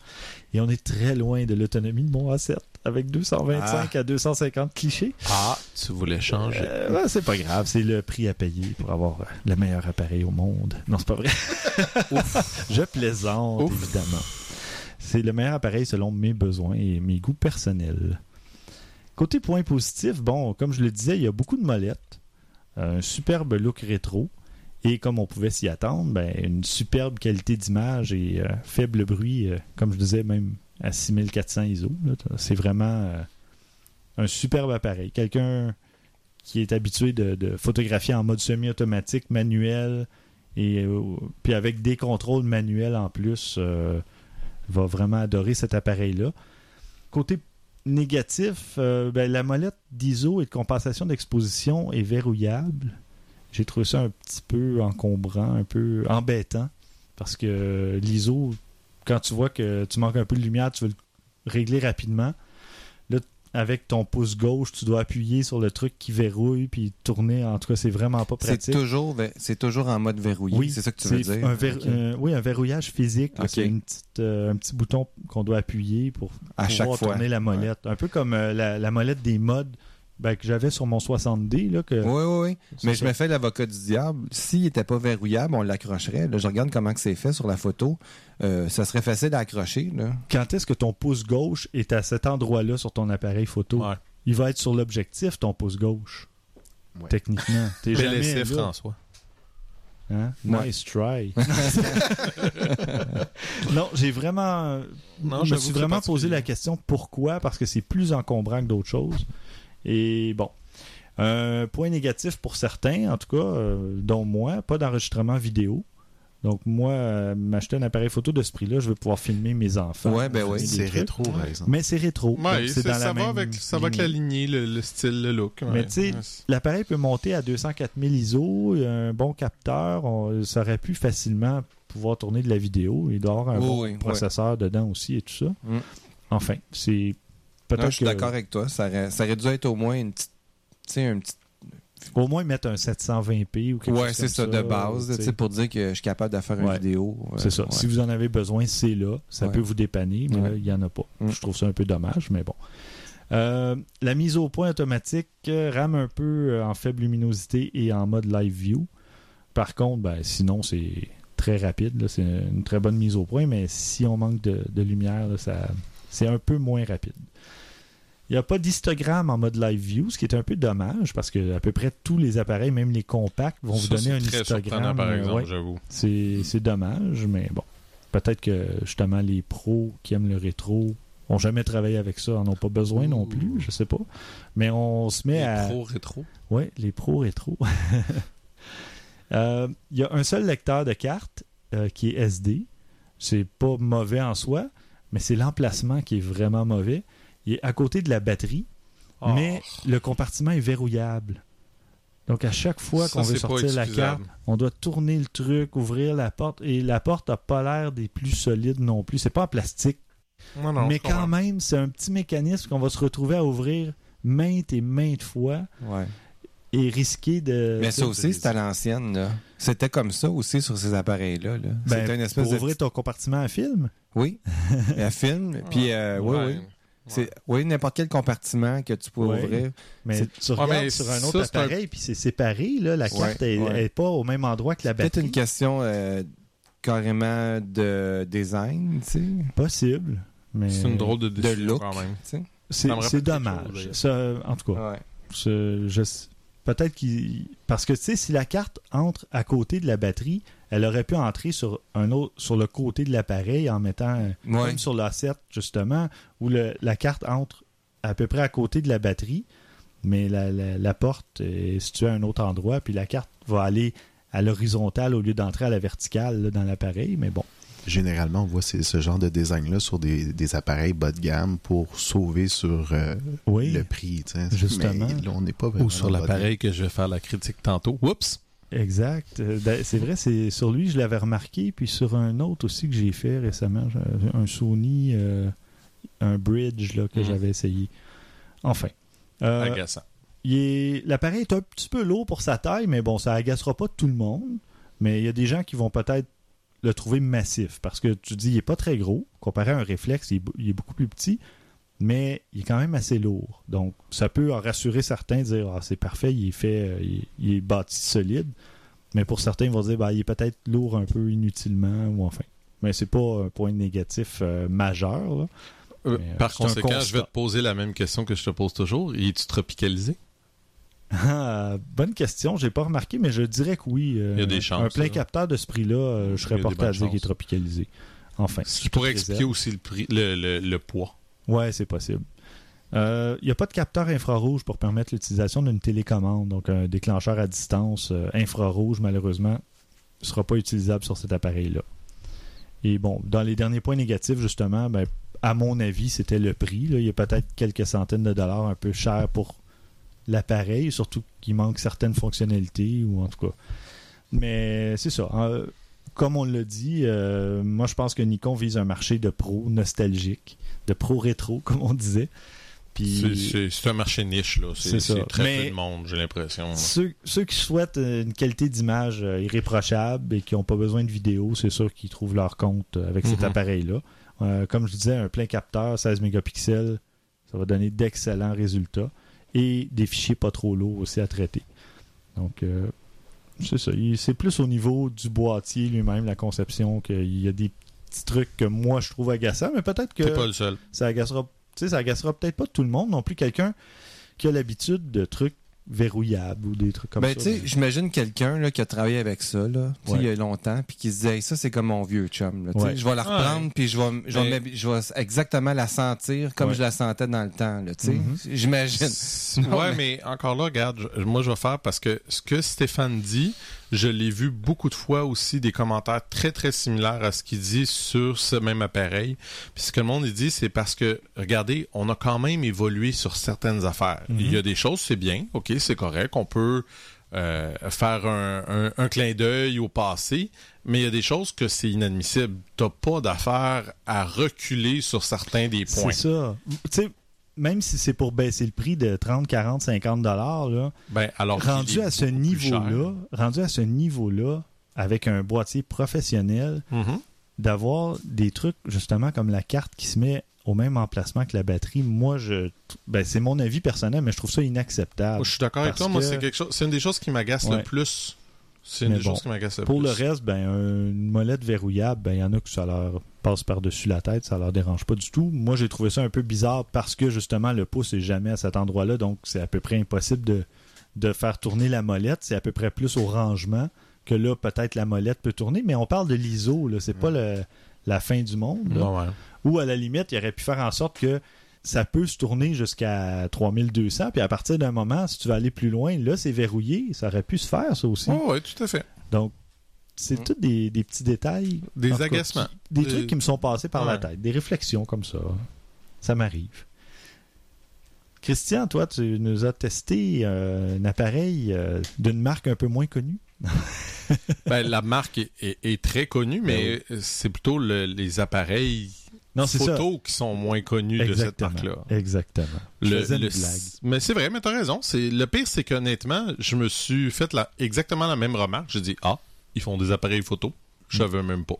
Et on est très loin de l'autonomie de mon A7 avec 225 à 250 clichés. Ah, tu voulais changer. Euh, c'est pas grave, c'est le prix à payer pour avoir euh, le meilleur appareil au monde. Non, c'est pas vrai. Je plaisante, Ouf. évidemment. C'est le meilleur appareil selon mes besoins et mes goûts personnels. Côté point positif, bon, comme je le disais, il y a beaucoup de molettes, un superbe look rétro et comme on pouvait s'y attendre, ben, une superbe qualité d'image et euh, faible bruit, euh, comme je disais, même à 6400 ISO. C'est vraiment euh, un superbe appareil. Quelqu'un qui est habitué de, photographier en mode semi-automatique, manuel, et puis avec des contrôles manuels en plus, va vraiment adorer cet appareil-là. Côté négatif, euh, ben, la molette d'ISO et de compensation d'exposition est verrouillable. J'ai trouvé ça un petit peu encombrant, un peu embêtant, parce que l'ISO, quand tu vois que tu manques un peu de lumière, tu veux le régler rapidement. Avec ton pouce gauche, tu dois appuyer sur le truc qui verrouille puis tourner. En tout cas, c'est vraiment pas C'est pratique. toujours, ve- c'est toujours en mode verrouillé. Oui, c'est ça que tu veux c'est dire? un ver- Ok. euh, oui, un verrouillage physique. là. Ok. C'est une petite, euh, un petit bouton qu'on doit appuyer pour à pouvoir chaque fois. tourner la molette. Un peu comme euh, la, la molette des modes ben, que j'avais sur mon 60D. Là, que, Oui, oui, oui. Mais ça. je me fais l'avocat du diable. S'il n'était pas verrouillable, on l'accrocherait. Là, je regarde comment que c'est fait sur la photo. Euh, ça serait facile à accrocher. Là. Quand est-ce que ton pouce gauche est à cet endroit-là sur ton appareil photo? Ouais. Il va être sur l'objectif, ton pouce gauche. Ouais. Techniquement. T'es Bel jamais là. François. Hein? Ouais. Nice try. non, j'ai vraiment. Non, je me suis vraiment posé la question pourquoi? Parce que c'est plus encombrant que d'autres choses. Et bon. Un point négatif pour certains, en tout cas, euh, dont moi, pas d'enregistrement vidéo. Donc, moi, euh, m'acheter un appareil photo de ce prix-là, je vais pouvoir filmer mes enfants. Ouais, ben oui. C'est rétro, par exemple. Mais c'est rétro. Ouais, Donc, c'est- c'est dans ça, la va même avec, ça va avec la lignée. le, le style, le look. ouais. Mais tu sais, Ouais. L'appareil peut monter à 204 000 ISO, il y a un bon capteur, on, ça aurait pu facilement pouvoir tourner de la vidéo. Il doit y avoir un Oui, bon oui, ouais. processeur dedans aussi et tout ça. Mm. Enfin, c'est Non, je suis que- d'accord avec toi. Ça aurait, ça aurait dû être au moins une petite. Au moins mettre un 720p ou quelque Ouais, chose c'est ça, de base. tu tu sais. sais, pour dire que je suis capable de faire une Ouais. vidéo. euh, C'est ça. ouais. Si vous en avez besoin, c'est là. Ça Ouais. peut vous dépanner, mais Ouais. là, il n'y en a pas. Mm. Je trouve ça un peu dommage, mais bon. Euh, la mise au point automatique euh, rame un peu en faible luminosité et en mode live view. Par contre, ben, sinon, c'est très rapide. C'est une très bonne mise au point, mais si on manque de, de lumière, là, ça, c'est un peu moins rapide. Il n'y a pas d'histogramme en mode live view, ce qui est un peu dommage parce que à peu près tous les appareils, même les compacts, vont vous donner un très histogramme. par euh, exemple, ouais. j'avoue. C'est dommage, mais bon. Peut-être que justement les pros qui aiment le rétro ont jamais travaillé avec ça, en ont pas besoin non plus, je sais pas. Mais on se met Les à. pro rétro. Ouais, les pros rétro. Euh, Il y a un seul lecteur de cartes euh, qui est SD. C'est pas mauvais en soi, mais c'est l'emplacement qui est vraiment mauvais. Il est à côté de la batterie, Oh. mais le compartiment est verrouillable. Donc à chaque fois qu'on veut c'est sortir la carte, on doit tourner le truc, ouvrir la porte, et la porte n'a pas l'air des plus solides non plus. C'est pas en plastique. Non, non, mais quand même, c'est un petit mécanisme qu'on va se retrouver à ouvrir maintes et maintes fois Ouais. et risquer de. Mais ça aussi, c'était à l'ancienne. là. C'était comme ça aussi sur ces appareils-là. Là. Ben, C'était une espèce pour de. ouvrir ton compartiment à film? Oui. Un film. Puis, euh, oui, Ouais. oui. C'est, oui, n'importe quel compartiment que tu peux Ouais. ouvrir. Mais C'est- tu regardes mais sur un ça, autre c'est un- appareil, puis c'est séparé. Là, la carte n'est ouais. pas au même endroit que la Peut-être batterie. une question euh, carrément de design, tu sais. Possible. Mais C'est une drôle de De look. quand même. c'est c'est dommage. chose. Ça, en tout cas, je- peut-être qu'il. Parce que tu sais, si la carte entre à côté de la batterie, elle aurait pu entrer sur un autre, sur le côté de l'appareil en mettant Ouais. comme sur l'A7 justement, où le- la carte entre à peu près à côté de la batterie, mais la, la- la porte est située à un autre endroit, puis la carte va aller à l'horizontale au lieu d'entrer à la verticale là, dans l'appareil. Mais bon, Généralement, on voit ces- ce genre de design-là sur des, des appareils bas de gamme pour sauver sur euh, oui, le prix. Justement. Mais là, on n'est pas vraiment Ou sur l'appareil que je vais faire la critique tantôt. Oups! exact. Euh, ben, C'est vrai, c'est sur lui je l'avais remarqué, puis sur un autre aussi que j'ai fait récemment, un Sony, euh, un bridge là, que Mhm. j'avais essayé. Enfin. Euh, Agaçant. il est- l'appareil est un petit peu lourd pour sa taille, mais bon, ça agacera pas tout le monde. Mais il y a des gens qui vont peut-être le trouver massif parce que tu dis il est pas très gros comparé à un réflexe, il est, il est beaucoup plus petit, mais il est quand même assez lourd. Donc ça peut en rassurer certains, dire ah, c'est parfait, il est fait, euh, il, est- il est bâti solide. Mais pour certains, ils vont dire bah, il est peut-être lourd un peu inutilement ou enfin. Mais c'est pas un point négatif euh, majeur. là. Euh, Mais, Par conséquent, je vais te poser la même question que je te pose toujours. Es-tu tropicalisé? Ah, bonne question, j'ai pas remarqué, mais je dirais que oui. euh, Il y a des chances, Un plein capteur de ce prix-là, euh, je serais porté à dire qu'il est tropicalisé. Enfin. Ce qui sous pourrait toute expliquer aussi le, prix, le, le- le poids. Ouais, c'est possible. Euh, Il n'y a pas de capteur infrarouge pour permettre l'utilisation d'une télécommande, donc un déclencheur à distance euh, infrarouge, malheureusement, ne sera pas utilisable sur cet appareil-là. Et bon, dans les derniers points négatifs, justement, ben, à mon avis, c'était le prix. là. Il y a peut-être quelques centaines de dollars un peu cher pour l'appareil, surtout qu'il manque certaines fonctionnalités, ou en tout cas. Mais c'est ça. Euh, comme on l'a dit, euh, moi je pense que Nikon vise un marché de pro nostalgique, de pro rétro, comme on disait. C'est- Puis C'est un marché niche, là. C'est C'est ça. c'est très Mais- peu de monde, j'ai l'impression. ceux, ceux qui souhaitent une qualité d'image euh, irréprochable et qui n'ont pas besoin de vidéo, c'est sûr qu'ils trouvent leur compte euh, avec cet Mhm. appareil-là. Euh, comme je disais, un plein capteur, 16 mégapixels, ça va donner d'excellents résultats et des fichiers pas trop lourds aussi à traiter. Donc, euh, c'est ça. C'est plus au niveau du boîtier lui-même, la conception, qu'il y a des petits trucs que moi je trouve agaçants, mais peut-être que pas le seul. ça agacera, ça agacera peut-être pas tout le monde non plus. Quelqu'un qui a l'habitude de trucs verrouillables ou des trucs comme ben, ça. tu sais, j'imagine quelqu'un là, qui a travaillé avec ça, là, tu sais, Ouais. il y a longtemps, puis qui se disait, Hey, ça, c'est comme mon vieux chum. là, Ouais. Je vais la reprendre, puis je vais, je, vais Mais- m'hab- je vais exactement la sentir comme Ouais. je la sentais dans le temps. là, tu sais. Mhm. J'imagine. Non, ouais, mais- mais encore là, regarde, je- moi je vais faire parce que ce que Stéphane dit, je l'ai vu beaucoup de fois aussi des commentaires très très similaires à ce qu'il dit sur ce même appareil. Puis ce que le monde dit, c'est parce que, regardez, on a quand même évolué sur certaines affaires. Mhm. Il y a des choses, c'est bien, ok, c'est correct, on peut euh, faire un, un- un clin d'œil au passé, mais il y a des choses que c'est inadmissible. T'as pas d'affaire à reculer sur certains des C'est points. ça. Tu sais, même si c'est pour baisser le prix de 30, 40, 50 dollars, là, Ben, alors rendu à ce niveau-là, rendu à ce niveau-là, avec un boîtier professionnel, Mhm. d'avoir des trucs justement comme la carte qui se met au même emplacement que la batterie, moi je ben, c'est mon avis personnel, mais je trouve ça inacceptable. Je suis d'accord avec toi. Moi, c'est quelque chose. C'est une des choses qui m'agace Ouais. le plus. C'est une Mais des bon, choses qui m'agace le Pour plus. le reste, ben un- une molette verrouillable, ben il y en a que ça leur passe par-dessus la tête, ça leur dérange pas du tout. Moi, j'ai trouvé ça un peu bizarre parce que justement le pouce est jamais à cet endroit-là, donc c'est à peu près impossible de, de faire tourner la molette. C'est à peu près plus au rangement que là, peut-être la molette peut tourner, mais on parle de l'ISO, là, c'est pas le- la fin du monde. Ouais. Ou à la limite, il aurait pu faire en sorte que ça peut se tourner jusqu'à 3200, puis à partir d'un moment, si tu veux aller plus loin, là, c'est verrouillé. Ça aurait pu se faire, ça aussi. Ouais, ouais, tout à fait. Donc, c'est Mm. tous des, des petits détails. Des cas, agacements. des Des- trucs qui me sont passés par la tête. Des réflexions comme ça. Ça m'arrive. Christian, toi, tu nous as testé euh, un appareil euh, d'une marque un peu moins connue. Ben, la marque est, est- est très connue, mais c'est plutôt le- les appareils Non, ça. photos qui sont moins connus de cette marque-là. Exactement. Je Le- une blague. Mais c'est vrai, mais t'as raison. C'est le pire, c'est qu'honnêtement, je me suis fait la- exactement la même remarque. J'ai dit ah, ils font des appareils photo. Je Mm. savais même pas.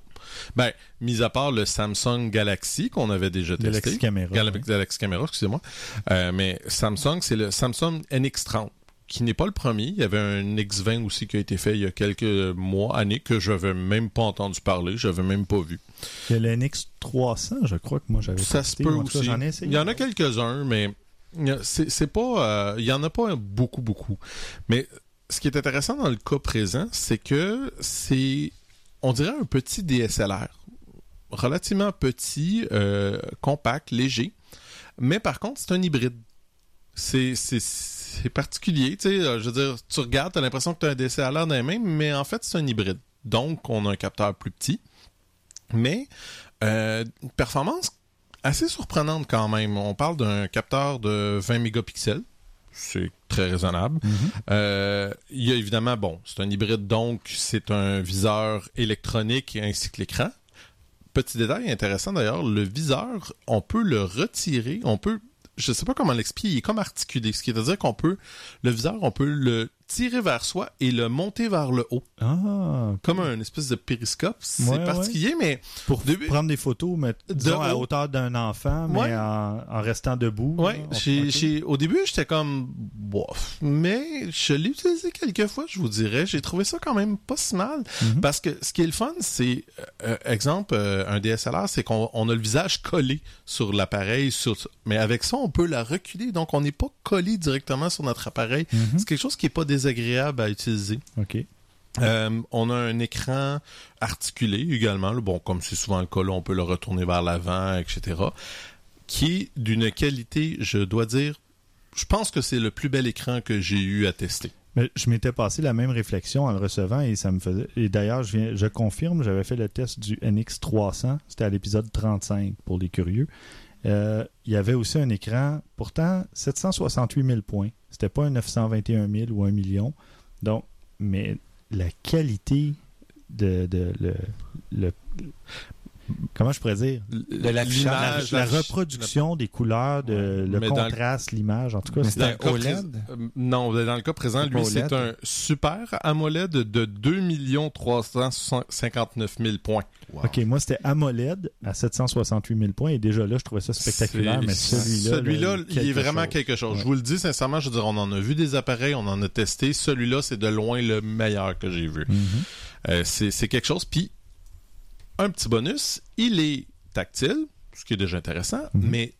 Ben, mis à part le Samsung Galaxy qu'on avait déjà testé. Galaxy Camera. Gal-. Galaxy Camera, excusez-moi. Euh, mais Samsung, c'est le Samsung NX30, qui n'est pas le premier. Il y avait un X20 aussi qui a été fait il y a quelques mois, années, que je n'avais même pas entendu parler, je n'avais même pas vu. Il y a le NX300, je crois que moi j'avais Ça se peut cas, aussi. Il y en a quelques-uns, mais c'est pas. euh, il y en a pas beaucoup, beaucoup. Mais ce qui est intéressant dans le cas présent, c'est que c'est, on dirait un petit DSLR, relativement petit, euh, compact, léger. Mais par contre, c'est un hybride. C'est particulier, tu euh, tu regardes, tu as l'impression que tu as un DSLR dans les mains, mais en fait, c'est un hybride. Donc, on a un capteur plus petit. Mais, euh, une performance assez surprenante quand même. On parle d'un capteur de 20 mégapixels. C'est très raisonnable. Mhm. Euh, il y a évidemment, bon, c'est un hybride, donc c'est un viseur électronique ainsi que l'écran. Petit détail intéressant d'ailleurs, le viseur, on peut le retirer, on peut je sais pas comment l'expliquer, il est comme articulé. Ce qui veut dire qu'on peut, le viseur, on peut le tirer vers soi et le monter vers le haut. Ah, Comme un espèce de périscope. C'est Ouais, particulier, mais pour Début- prendre des photos, mais disons, à haut. hauteur d'un enfant, mais Ouais. en, en restant debout. Ouais, là, on- j'ai, ok. j'ai- au début, j'étais comme bof, mais je l'ai utilisé quelques fois, je vous dirais. J'ai trouvé ça quand même pas si mal. Mhm. Parce que ce qui est le fun, c'est, euh, exemple, euh, un DSLR, c'est qu'on on a le visage collé sur l'appareil, sur, mais avec ça, on peut la reculer, donc on n'est pas collé directement sur notre appareil. Mhm. C'est quelque chose qui est pas désagréable à utiliser. OK. Euh, on a un écran articulé également. là. Bon, comme c'est souvent le cas, là, on peut le retourner vers l'avant, etc. Qui est d'une qualité, je dois dire, je pense que c'est le plus bel écran que j'ai eu à tester. Mais je m'étais passé la même réflexion en le recevant et ça me faisait. Et d'ailleurs, je, viens, je confirme, j'avais fait le test du NX300. C'était à l'épisode 35 pour les curieux. Euh, il y avait aussi un écran, pourtant 768 000 points. C'était pas un 921 000 ou un million. Donc, mais la qualité de, le- comment je pourrais dire? De l'affichage. la, reproduction des couleurs, de, le Mais contraste, l'image. En tout cas, c'est un OLED? euh, non, dans le cas présent, lui, c'est un super AMOLED de 2 359 000 points. OK, moi, c'était AMOLED à 768 000 points et déjà là, je trouvais ça spectaculaire, mais celui-là... Celui-là, là, il est vraiment chose. quelque chose. Ouais. Je vous le dis sincèrement, je veux dire, on en a vu des appareils, on en a testé. Celui-là, c'est de loin le meilleur que j'ai vu. Mhm. Euh, c'est c'est quelque chose. Puis, un petit bonus, il est tactile, ce qui est déjà intéressant, Mhm. mais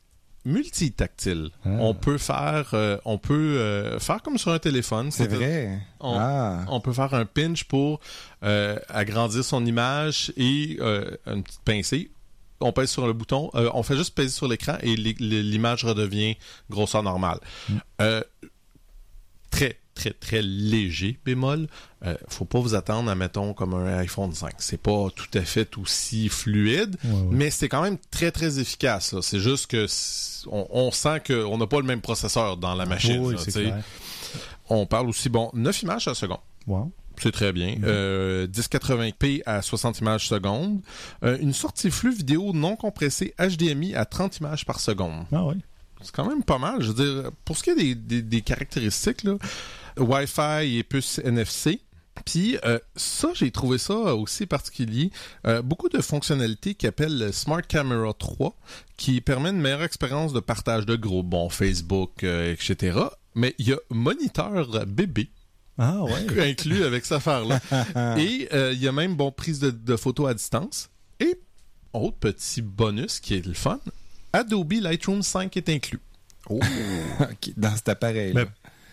multitactile. Ah. On peut faire, euh, on peut euh, faire comme sur un téléphone. C'est vrai. On- Ah. On peut faire un pinch pour euh, agrandir son image et une petite pincée. On pèse sur le bouton, on fait juste peser sur l'écran et l'i- l'i- l'image redevient grosseur normale. Euh, très, très, très léger bémol. Euh, faut pas vous attendre à, mettons, comme un iPhone 5. C'est pas tout à fait aussi fluide, Ouais, ouais. mais c'est quand même très, très efficace. C'est juste que on, on sent qu'on n'a pas le même processeur dans la machine. Oui, là. On parle aussi, bon, 9 images à la seconde. Wow. C'est très bien. Euh, 1080p à 60 images seconde. Euh, une sortie flux vidéo non compressée HDMI à 30 images par seconde. Ah oui. C'est quand même pas mal. Je veux dire, pour ce qui est des, des- des caractéristiques, là, Wi-Fi et puce NFC. Puis euh, ça, j'ai trouvé ça aussi particulier. Euh, beaucoup de fonctionnalités qui appellent le Smart Camera 3, qui permet une meilleure expérience de partage de groupe, bon, Facebook, euh, etc. Mais il y a moniteur bébé Ah ouais. inclus avec cette affaire-là. Et euh, il y a même bon prise de, de photos à distance. Et autre petit bonus qui est le fun, Adobe Lightroom 5 est inclus. OK, Dans cet appareil. Mais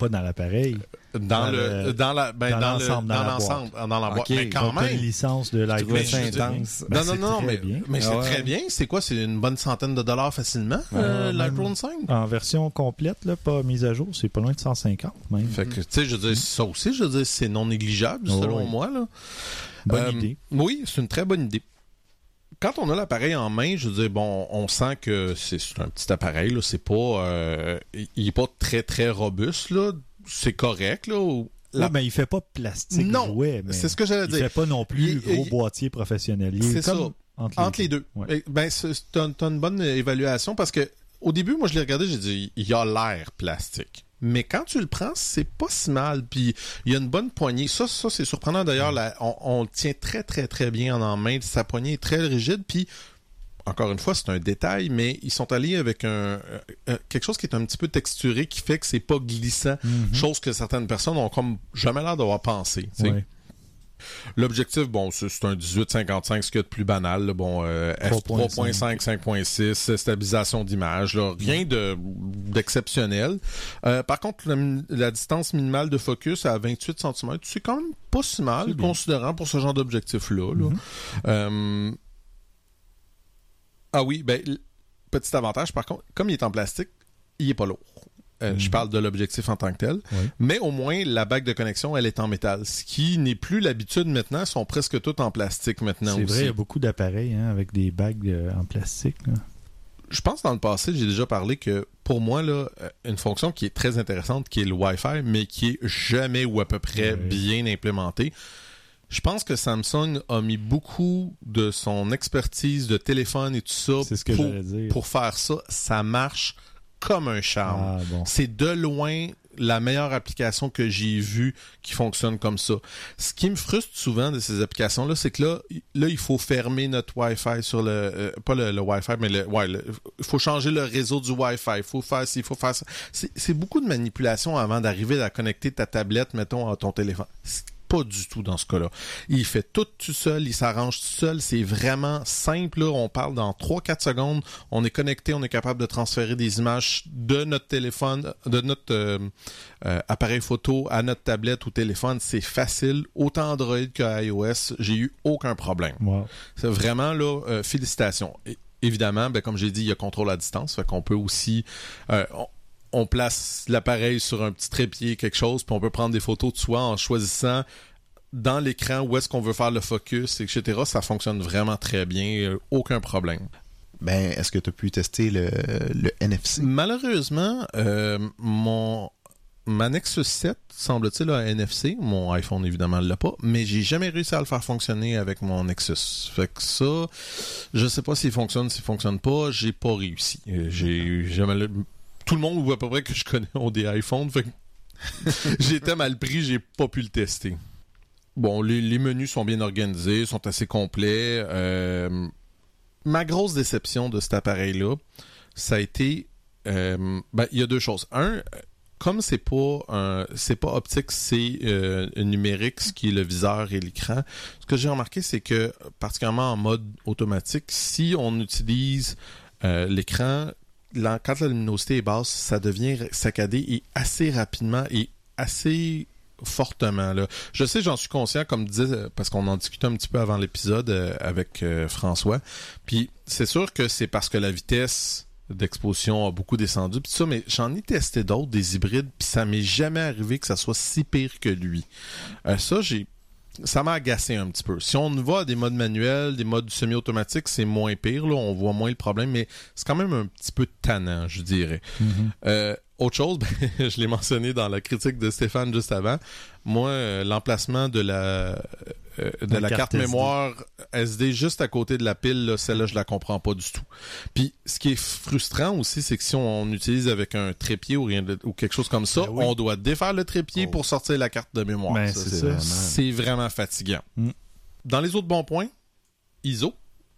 pas dans l'appareil. Dans, Dans le, le- dans la ben, dans dans, le- l'ensemble, dans dans la l'ensemble dans la boîte mais quand même une licence de dis- intense. Ben, non non c'est non très mais, bien. mais c'est Ah ouais. très bien c'est quoi? C'est une bonne centaine de dollars facilement euh, même- Lightroom 5 En version complète, là, pas mise à jour, c'est pas loin de 150 même. fait que tu sais je dire ça aussi je dire c'est non négligeable Oh, selon oui. moi là Bonne Euh, idée. Oui, c'est une très bonne idée. Quand on a l'appareil en main, je veux dire, bon, on sent que c'est un petit appareil, là. C'est pas. euh, il il est pas très, très robuste, là. C'est correct, là. ou- Ouais, mais il fait pas plastique Non, jouet, mais c'est ce que j'allais il dire. fait pas non plus Il- gros il- boîtier professionnel. Il est C'est comme Entre, Entre les deux. Ouais. Ben, c'est une bonne évaluation parce que au début, moi, je l'ai regardé, j'ai dit, il y a l'air plastique. Mais quand tu le prends, c'est pas si mal. Puis il y a une bonne poignée. Ça, ça c'est surprenant d'ailleurs. On, on le tient très, très, très bien en main. Sa poignée est très rigide. Puis encore une fois, c'est un détail, mais ils sont allés avec un euh, euh, quelque chose qui est un petit peu texturé, qui fait que c'est pas glissant. Mhm. Chose que certaines personnes ont comme jamais l'air d'avoir pensé. Ouais. L'objectif, bon, c'est un 18-55, ce qu'il y a de plus banal. là. Bon, euh, 3.5. f3.5, 5.6, euh, stabilisation d'image, rien de d'exceptionnel. Euh, par contre, la, distance minimale de focus à 28 cm, c'est quand même pas si mal, considérant pour ce genre d'objectif-là. là. Mhm. Euh, Ah oui, ben, petit avantage, par contre, comme il est en plastique, il est pas lourd. Euh, Je Mhm. parle de l'objectif en tant que tel. Mais au moins, la bague de connexion, elle est en métal. Ce qui n'est plus l'habitude maintenant, Ils sont presque toutes en plastique maintenant C'est vrai, il y a beaucoup d'appareils hein, avec des bagues euh, en plastique. là. Je pense dans le passé, j'ai déjà parlé que pour moi, là, euh, une fonction qui est très intéressante, qui est le Wi-Fi, mais qui est jamais ou à peu près bien implémentée. Je pense que Samsung a mis beaucoup de son expertise de téléphone et tout ça C'est ce que pour, dire. pour faire ça. Ça marche comme un charme. Ah, bon. C'est de loin la meilleure application que j'ai vue qui fonctionne comme ça. Ce qui me frustre souvent de ces applications-là, c'est que là, là, il faut fermer notre Wi-Fi sur le... euh, pas le, le Wi-Fi, mais le... Ouais, il faut changer le réseau du Wi-Fi. Il faut faire ci, il faut faire ça. C'est beaucoup de manipulation avant d'arriver à connecter ta tablette, mettons, à ton téléphone. Pas du tout dans ce cas-là. Il fait tout tout seul, il s'arrange tout seul. C'est vraiment simple. là. On parle dans 3-4 secondes. On est connecté, on est capable de transférer des images de notre téléphone, de notre euh, euh, appareil photo à notre tablette ou téléphone. C'est facile. Autant Android que iOS, j'ai eu aucun problème. Wow. C'est vraiment là, euh, félicitations. Et, évidemment, ben, comme j'ai dit, il y a contrôle à distance, fait qu'on peut aussi euh, on, on place l'appareil sur un petit trépied, quelque chose, puis on peut prendre des photos de soi en choisissant dans l'écran où est-ce qu'on veut faire le focus, etc. Ça fonctionne vraiment très bien, euh, aucun problème. Ben, est-ce que tu as pu tester le, le NFC? Malheureusement, euh, mon ma Nexus 7, semble-t-il, a un NFC. Mon iPhone, évidemment, ne l'a pas. Mais j'ai jamais réussi à le faire fonctionner avec mon Nexus. Fait que ça, je sais pas s'il fonctionne, s'il fonctionne pas. J'ai pas réussi. Euh, J'ai jamais... Tout le monde, ou à peu près que je connais, ont des iPhones. J'étais mal pris, j'ai pas pu le tester. Bon, les, menus sont bien organisés, sont assez complets. Euh, ma grosse déception de cet appareil-là, ça a été... euh, ben, il y a deux choses. Un, comme c'est pas un- c'est pas optique, c'est euh, numérique, ce qui est le viseur et l'écran. Ce que j'ai remarqué, c'est que particulièrement en mode automatique, si on utilise l'écran, quand la luminosité est basse, ça devient saccadé et assez rapidement et assez fortement. Là. Je sais, j'en suis conscient, comme disait, euh, parce qu'on en discutait un petit peu avant l'épisode euh, avec euh, François. Puis c'est sûr que c'est parce que la vitesse d'exposition a beaucoup descendu, puis ça, mais j'en ai testé d'autres, des hybrides, puis ça m'est jamais arrivé que ça soit si pire que lui. Ça, j'ai ça m'a agacé un petit peu. Si on va à des modes manuels, des modes semi-automatiques, c'est moins pire, là, on voit moins le problème, mais c'est quand même un petit peu tannant, je dirais. Euh, autre chose, ben, je l'ai mentionné dans la critique de Stéphane juste avant. Moi, euh, l'emplacement de la euh, de La carte mémoire SD juste à côté de la pile, là, celle-là, je la comprends pas du tout. Puis, ce qui est frustrant aussi, c'est que si on utilise avec un trépied ou, rien de- ou quelque chose comme ça, Ben oui. on doit défaire le trépied Oh. pour sortir la carte de mémoire. Ben, vraiment- C'est vraiment fatigant. Mm. Dans les autres bons points, ISO.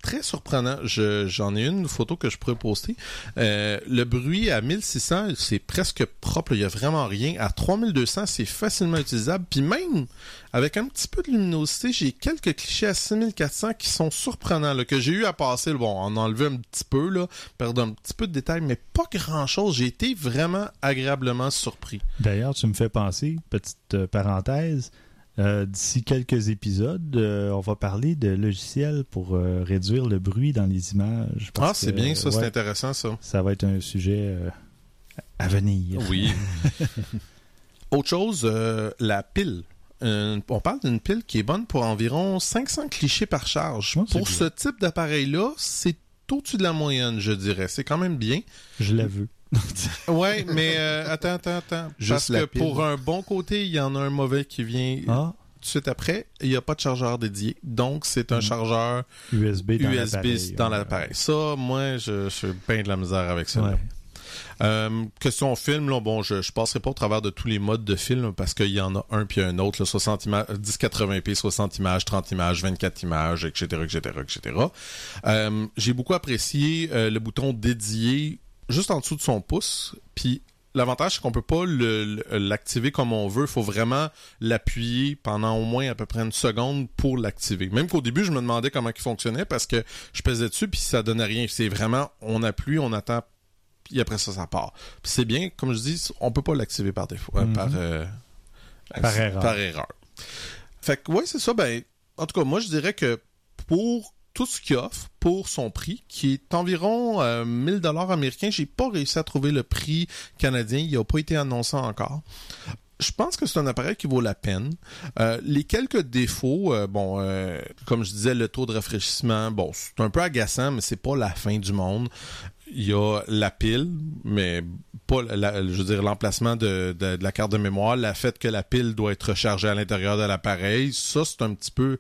Très surprenant. Je- J'en ai une photo que je pourrais poster. Euh, le bruit à 1600, c'est presque propre. Il y a vraiment rien. À 3200, c'est facilement utilisable. Puis même avec un petit peu de luminosité, j'ai quelques clichés à 6400 qui sont surprenants. Que j'ai eu à passer. Bon, en enlever un petit peu, là, perdre un petit peu de détails, mais pas grand-chose. J'ai été vraiment agréablement surpris. D'ailleurs, tu me fais penser, petite euh, parenthèse, euh, d'ici quelques épisodes, euh, on va parler de logiciels pour euh, réduire le bruit dans les images. parce Ah, c'est bien ça, c'est intéressant ça. Ça va être un sujet à venir. Oui. Autre chose, la pile. On parle d'une pile qui est bonne pour environ 500 clichés par charge. Pour bien. ce type d'appareil-là, c'est au-dessus de la moyenne, je dirais. C'est quand même bien. Je la veux. Ouais, mais euh, attends, attends, attends. Juste Parce que pile. pour un bon côté, il y en a un mauvais qui vient Ah, tout de suite après. Il n'y a pas de chargeur dédié. Donc, c'est un Mhm. chargeur USB dans USB l'appareil. dans. Ça, moi, je, je suis bien de la misère avec ça. Ouais. Euh, question film, là, bon, je, je passerai pas au travers de tous les modes de film parce qu'il y en a un puis un autre, là, 60 images, 1080p, 60 images, 30 images, 24 images, etc., etc., etc. Euh, J'ai beaucoup apprécié euh, le bouton dédié juste en dessous de son pouce, puis L'avantage, c'est qu'on peut pas l'activer comme on veut. Il faut vraiment l'appuyer pendant au moins à peu près une seconde pour l'activer. Même qu'au début, je me demandais comment il fonctionnait parce que je pesais dessus puis ça donnait rien. C'est vraiment, on appuie, on attend, puis après ça, ça part. Puis c'est bien, comme je dis, on peut pas l'activer par défaut, euh, Mhm. par, euh, Par erreur. Par erreur. Fait que, ouais, c'est ça. Ben, en tout cas, moi, je dirais que pour tout ce qu'il offre, pour son prix, qui est environ euh, 1000 dollars américains, j'ai pas réussi à trouver le prix canadien. Il n'a pas été annoncé encore. Je pense que c'est un appareil qui vaut la peine. Euh, les quelques défauts, euh, bon, euh, comme je disais, le taux de rafraîchissement, bon, c'est un peu agaçant, mais c'est pas la fin du monde. Il y a la pile, mais pas, la- je veux dire, l'emplacement de, la carte de mémoire, le fait que la pile doit être rechargée à l'intérieur de l'appareil, ça, c'est un petit peu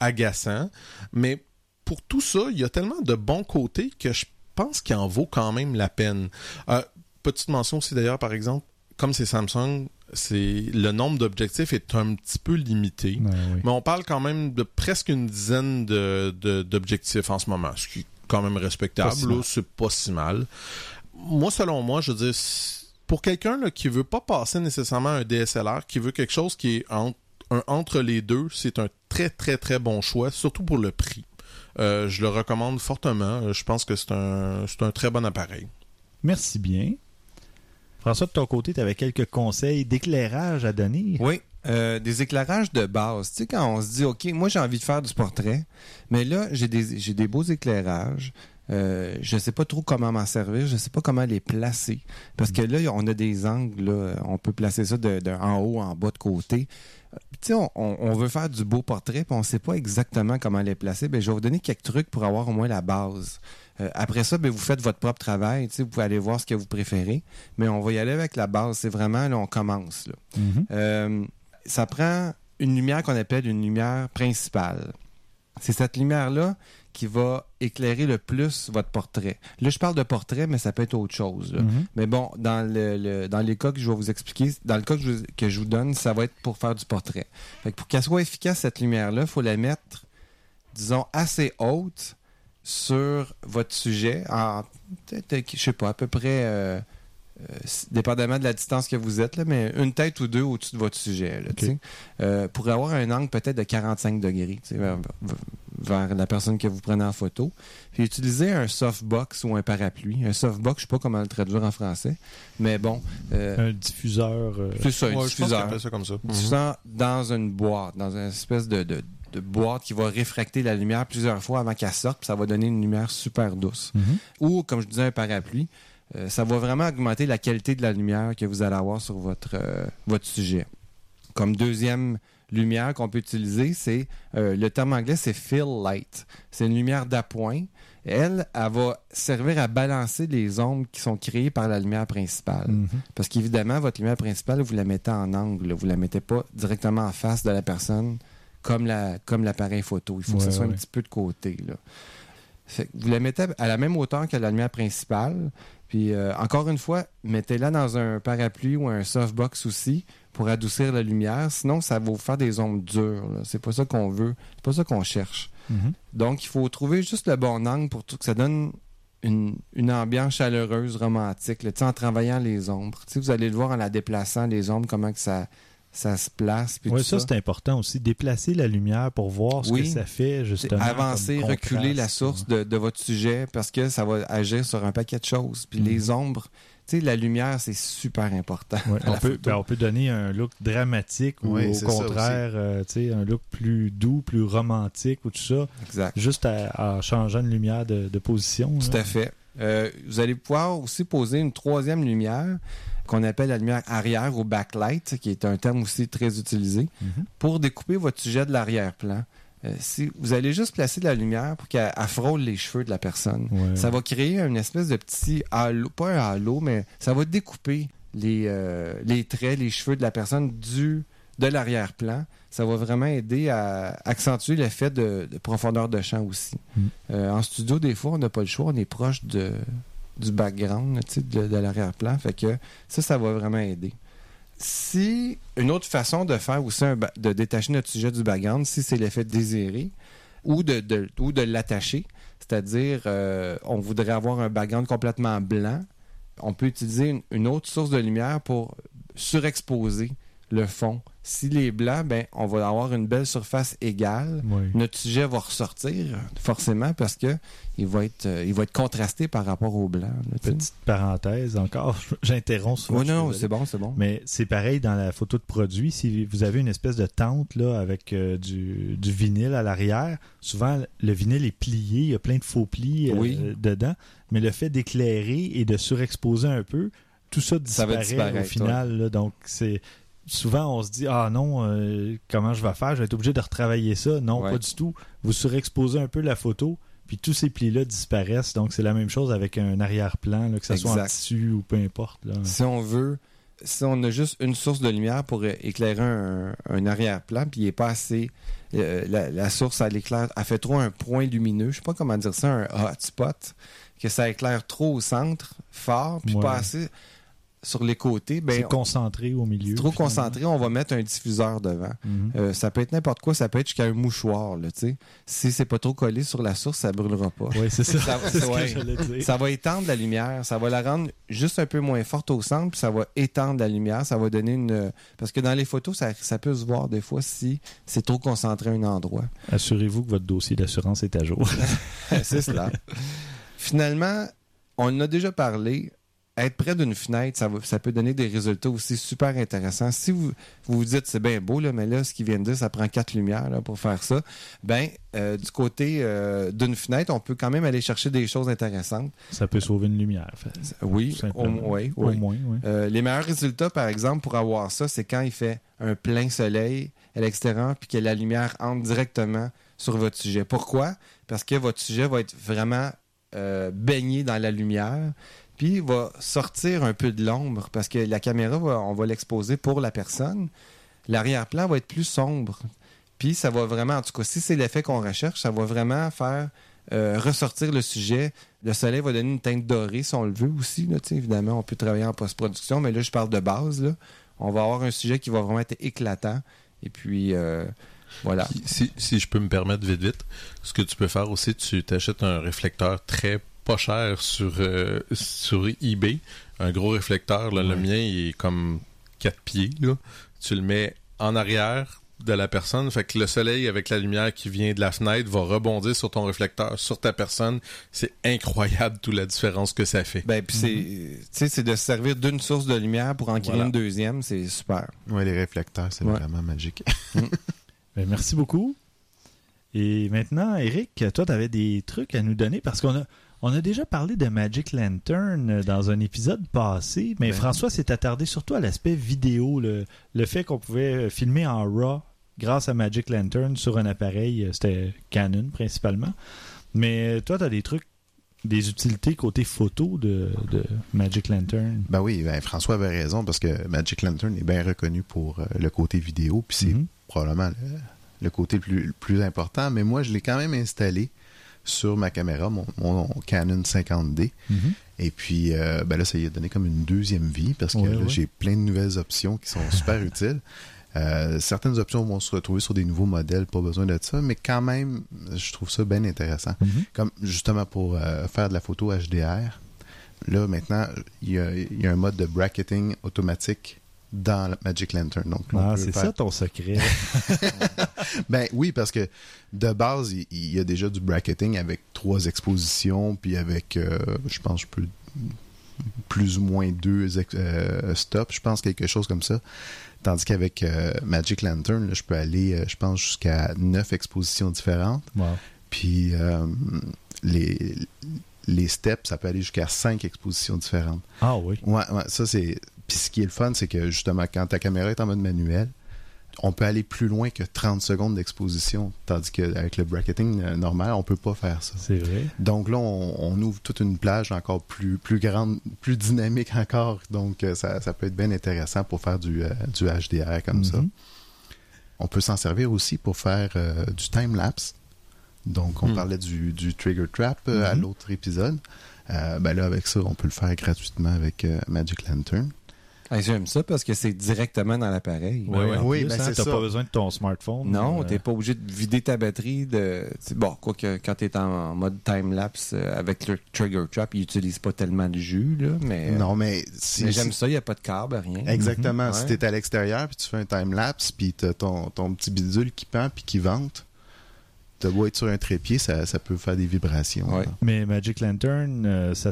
agaçant. Mais pour tout ça, il y a tellement de bons côtés que je pense qu'il en vaut quand même la peine. Euh, petite mention aussi d'ailleurs, par exemple, comme c'est Samsung, c'est le nombre d'objectifs est un petit peu limité. Ouais, oui. Mais on parle quand même de presque une dizaine de- de- d'objectifs en ce moment, ce qui est quand même respectable. C'est pas si mal. Moi, selon moi, je veux dire, c- pour quelqu'un qui veut pas passer nécessairement un DSLR, qui veut quelque chose qui est un entre les deux, c'est un très très très bon choix, surtout pour le prix. Euh, je le recommande fortement. Euh, Je pense que c'est un, c'est un très bon appareil. Merci bien. François, de ton côté, tu avais quelques conseils d'éclairage à donner? Oui, euh, des éclairages de base. Tu sais, quand on se dit, OK, moi j'ai envie de faire du portrait, mais là, j'ai des, j'ai des beaux éclairages. Euh, je sais pas trop comment m'en servir, je sais pas comment les placer. Parce que là, on a des angles, là, on peut placer ça de, de en haut, en bas, de côté. Tu sais, on, veut faire du beau portrait, puis on sait pas exactement comment les placer. Ben, je vais vous donner quelques trucs pour avoir au moins la base. Euh, après ça, ben, vous faites votre propre travail. Vous pouvez aller voir ce que vous préférez. Mais on va y aller avec la base. C'est vraiment, là, on commence. Là. Mhm. Euh, ça prend une lumière qu'on appelle une lumière principale. C'est cette lumière-là qui va éclairer le plus votre portrait. Là, je parle de portrait, mais ça peut être autre chose. Mhm. Mais bon, dans, le, le- dans les cas que je vais vous expliquer, dans le cas que je, que je vous donne, ça va être pour faire du portrait. Fait que pour qu'elle soit efficace, cette lumière-là, il faut la mettre, disons, assez haute sur votre sujet, en, peut-être, je sais pas, à peu près, euh, euh, dépendamment de la distance que vous êtes, là, mais une tête ou deux au-dessus de votre sujet, là. Euh, pour avoir un angle peut-être de 45 degrés vers, vers la personne que vous prenez en photo. Puis utilisez un softbox ou un parapluie. Un softbox, je sais pas comment le traduire en français, mais bon, euh, Un diffuseur. euh, c'est ça, un Ouais, qu'on diffuseur. appelle ça comme ça. Diffusant dans une boîte, dans une espèce de, de- de boîte qui va réfracter la lumière plusieurs fois avant qu'elle sorte, puis ça va donner une lumière super douce. Mhm. Ou, comme je disais, un parapluie. Euh, ça va vraiment augmenter la qualité de la lumière que vous allez avoir sur votre, euh, votre sujet. Comme deuxième lumière qu'on peut utiliser, c'est euh, le terme anglais, c'est fill light. C'est une lumière d'appoint. Elle, elle va servir à balancer les ombres qui sont créées par la lumière principale. Mhm. Parce qu'évidemment, votre lumière principale, vous la mettez en angle. Vous la mettez pas directement en face de la personne comme la comme l'appareil photo. Il faut que ce soit ouais. un petit peu de côté. Là. Fait que vous la mettez à la même hauteur que la lumière principale. Puis euh, encore une fois, mettez-la dans un parapluie ou un softbox aussi pour adoucir la lumière. Sinon, ça va vous faire des ombres dures. C'est pas ça qu'on veut. C'est pas ça qu'on cherche. Mhm. Donc, il faut trouver juste le bon angle pour tout- que ça donne une, une ambiance chaleureuse, romantique, là, en travaillant les ombres. Tu sais, vous allez le voir en la déplaçant, les ombres, comment que ça, ça se place. Puis tout ça, ça. c'est important aussi. Déplacer la lumière pour voir ce Oui. que ça fait, justement. avancer, reculer la source de, de votre sujet parce que ça va agir sur un paquet de choses. Puis Mhm. les ombres, tu sais, la lumière, c'est super important. Ouais, à on, la peut, photo. ben, on peut donner un look dramatique ou au contraire, euh, tu sais, un look plus doux, plus romantique ou tout ça, Exact. juste à- en changeant de lumière de, de position. Tout là. à fait. Euh, vous allez pouvoir aussi poser une troisième lumière qu'on appelle la lumière arrière ou backlight, qui est un terme aussi très utilisé, Mhm. pour découper votre sujet de l'arrière-plan. Euh, si vous allez juste placer de la lumière pour qu'elle elle frôle les cheveux de la personne. Ouais. Ça va créer une espèce de petit halo, pas un halo, mais ça va découper les, euh, les traits, les cheveux de la personne du de l'arrière-plan. Ça va vraiment aider à accentuer l'effet de, de profondeur de champ aussi. Mm. Euh, en studio, des fois, on n'a pas le choix, on est proche de, du background, de, de l'arrière-plan. Fait que ça, ça va vraiment aider. Si une autre façon de faire aussi de détacher notre sujet du background, si c'est l'effet désiré, ou de, l'attacher, c'est-à-dire euh, on voudrait avoir un background complètement blanc, on peut utiliser une autre source de lumière pour surexposer le fond. S'il est blanc, ben, on va avoir une belle surface égale. Notre sujet va ressortir, forcément, parce que il va être, euh, il va être contrasté par rapport au blanc. là, tu sais. Petite parenthèse encore, j'interromps souvent. Suis non, c'est bon, c'est bon. Mais c'est pareil dans la photo de produit. Si vous avez une espèce de tente là, avec euh, du, du vinyle à l'arrière, souvent le vinyle est plié, il y a plein de faux plis euh, Oui. dedans. Mais le fait d'éclairer et de surexposer un peu, tout ça Ça va disparaît au final. là. donc c'est souvent on se dit ah non euh, comment je vais faire, je vais être obligé de retravailler ça. Non, Ouais. pas du tout. Vous surexposez un peu la photo. Puis tous ces plis-là disparaissent. Donc, c'est la même chose avec un arrière-plan, là, que ce soit en tissu ou peu importe. Là. Si on veut, si on a juste une source de lumière pour euh, éclairer un, un arrière-plan, puis il n'est pas assez. euh, la, la source, elle éclaire, elle fait trop un point lumineux. Je sais pas comment dire ça, un hotspot, que ça éclaire trop au centre, fort, puis Ouais. pas assez. Sur les côtés, ben, c'est concentré au milieu. trop finalement. concentré, on va mettre un diffuseur devant. Mhm. Euh, ça peut être n'importe quoi, ça peut être jusqu'à un mouchoir. Là, tu sais. si c'est pas trop collé sur la source, ça brûlera pas. Oui, c'est ça. Ouais. dire. Ça va étendre la lumière, ça va la rendre juste un peu moins forte au centre, puis ça va étendre la lumière, ça va donner une... Parce que dans les photos, ça, ça peut se voir des fois si c'est trop concentré à un endroit. Assurez-vous que votre dossier d'assurance est à jour. c'est cela. Finalement, on en a déjà parlé. Être près d'une fenêtre, ça, va- ça peut donner des résultats aussi super intéressants. Si vous vous, vous dites c'est bien beau, là, mais là, ce qu'il vient de dire, ça prend quatre lumières là, pour faire ça, ben euh, du côté euh, d'une fenêtre, on peut quand même aller chercher des choses intéressantes. ça peut sauver une lumière. fait. Oui, au- oui, Au moins, oui. Euh, les meilleurs résultats, par exemple, pour avoir ça, c'est quand il fait un plein soleil à l'extérieur puis que la lumière entre directement sur votre sujet. Pourquoi? Parce que votre sujet va être vraiment baigné dans la lumière puis il va sortir un peu de l'ombre parce que la caméra, on va l'exposer pour la personne. L'arrière-plan va être plus sombre. Puis ça va vraiment, en tout cas, si c'est l'effet qu'on recherche, ça va vraiment faire euh, ressortir le sujet. Le soleil va donner une teinte dorée si on le veut aussi. Évidemment, on peut travailler en post-production, mais là, je parle de base. On va avoir un sujet qui va vraiment être éclatant. Et puis, euh, voilà. Si je peux me permettre vite vite, ce que tu peux faire aussi, tu t'achètes un réflecteur très pas cher sur, euh, sur eBay. Un gros réflecteur, là, le mien, il est comme 4 pieds. Là. Tu le mets en arrière de la personne, fait que le soleil avec la lumière qui vient de la fenêtre va rebondir sur ton réflecteur, sur ta personne. C'est incroyable toute la différence que ça fait. Ben, puis c'est, tu sais, c'est de se servir d'une source de lumière pour en créer Voilà. une deuxième. C'est super. Ouais, les réflecteurs, c'est Ouais. vraiment magique. Ben, merci beaucoup. Et maintenant, Eric, toi, tu avais des trucs à nous donner parce qu'on a, on a déjà parlé de Magic Lantern euh, dans un épisode passé, mais Ben. François s'est attardé surtout à l'aspect vidéo, le, le fait qu'on pouvait euh, filmer en RAW grâce à Magic Lantern sur un appareil, euh, c'était Canon principalement. Mais toi, tu as des trucs, des utilités côté photo de, de Magic Lantern? Ben oui, ben François avait raison parce que Magic Lantern est bien reconnu pour le côté vidéo, puis c'est Mhm. probablement le, le côté le plus, le plus important. Mais moi, je l'ai quand même installé sur ma caméra, mon, mon Canon 50D. Mhm. Et puis, euh, ben là, ça lui a donné comme une deuxième vie parce que Ouais, là, ouais. j'ai plein de nouvelles options qui sont super utiles. Euh, certaines options vont se retrouver sur des nouveaux modèles, pas besoin de ça, mais quand même, je trouve ça bien intéressant. Mhm. Comme justement pour euh, faire de la photo HDR, là maintenant, y il y a un mode de bracketing automatique dans Magic Lantern. Donc, Ah, c'est faire- ça ton secret. Ben oui, parce que de base, il, il y a déjà du bracketing avec trois expositions, puis avec, euh, je pense, je peux plus ou moins deux euh, stops, je pense quelque chose comme ça. Tandis qu'avec euh, Magic Lantern, là, je peux aller, je pense, jusqu'à neuf expositions différentes. Wow. Puis les, les steps, ça peut aller jusqu'à cinq expositions différentes. Ah oui. Ouais, ouais, ça c'est. Puis ce qui est le fun, c'est que justement, quand ta caméra est en mode manuel, on peut aller plus loin que 30 secondes d'exposition. Tandis qu'avec le bracketing euh, normal, on peut pas faire ça. C'est vrai. Donc là, on, on ouvre toute une plage encore plus, plus grande, plus dynamique encore. Donc euh, ça, ça peut être bien intéressant pour faire du, euh, du HDR comme ça. Mhm. On peut s'en servir aussi pour faire euh, du time-lapse. Donc, on Hmm. parlait du, du trigger trap euh, à Mhm. l'autre épisode. Ben là, avec ça, on peut le faire gratuitement avec Magic Lantern. Ah, J'aime ça parce que c'est directement dans l'appareil. En Oui, plus, ben hein, c'est t'as ça. pas besoin de ton smartphone. Non, Euh, t'es pas obligé de vider ta batterie. De... Bon, quoique quand t'es en mode time-lapse euh, avec le trigger trap, il utilise pas tellement de jus, là, mais, non, mais si, mais j'aime si- ça, il n'y a pas de câble, rien. Exactement. Mhm. Si Ouais. tu es à l'extérieur puis tu fais un time-lapse puis tu ton, ton petit bidule qui pend puis qui vente, tu beau être sur un trépied, ça, ça peut faire des vibrations. Ouais. Mais Magic Lantern, euh, ça,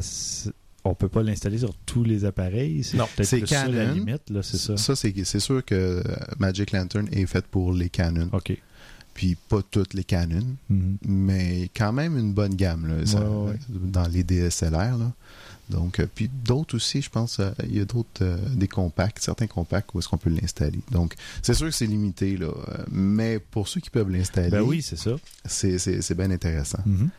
on peut pas l'installer sur tous les appareils. C'est Non, peut-être c'est plus ça la Canon. limite, là, c'est ça. Ça, c'est c'est sûr que Magic Lantern est fait pour les Canon. OK. Puis pas toutes les Canon, Mhm. mais quand même une bonne gamme là, ça- Ouais, ouais. dans les DSLR. Là. Donc, euh, puis d'autres aussi, je pense, euh, il y a d'autres, euh, des compacts, certains compacts où est-ce qu'on peut l'installer. Donc, c'est sûr que c'est limité, là, mais pour ceux qui peuvent l'installer, Ben oui, c'est ça. c'est, c'est, c'est bien intéressant. Mhm.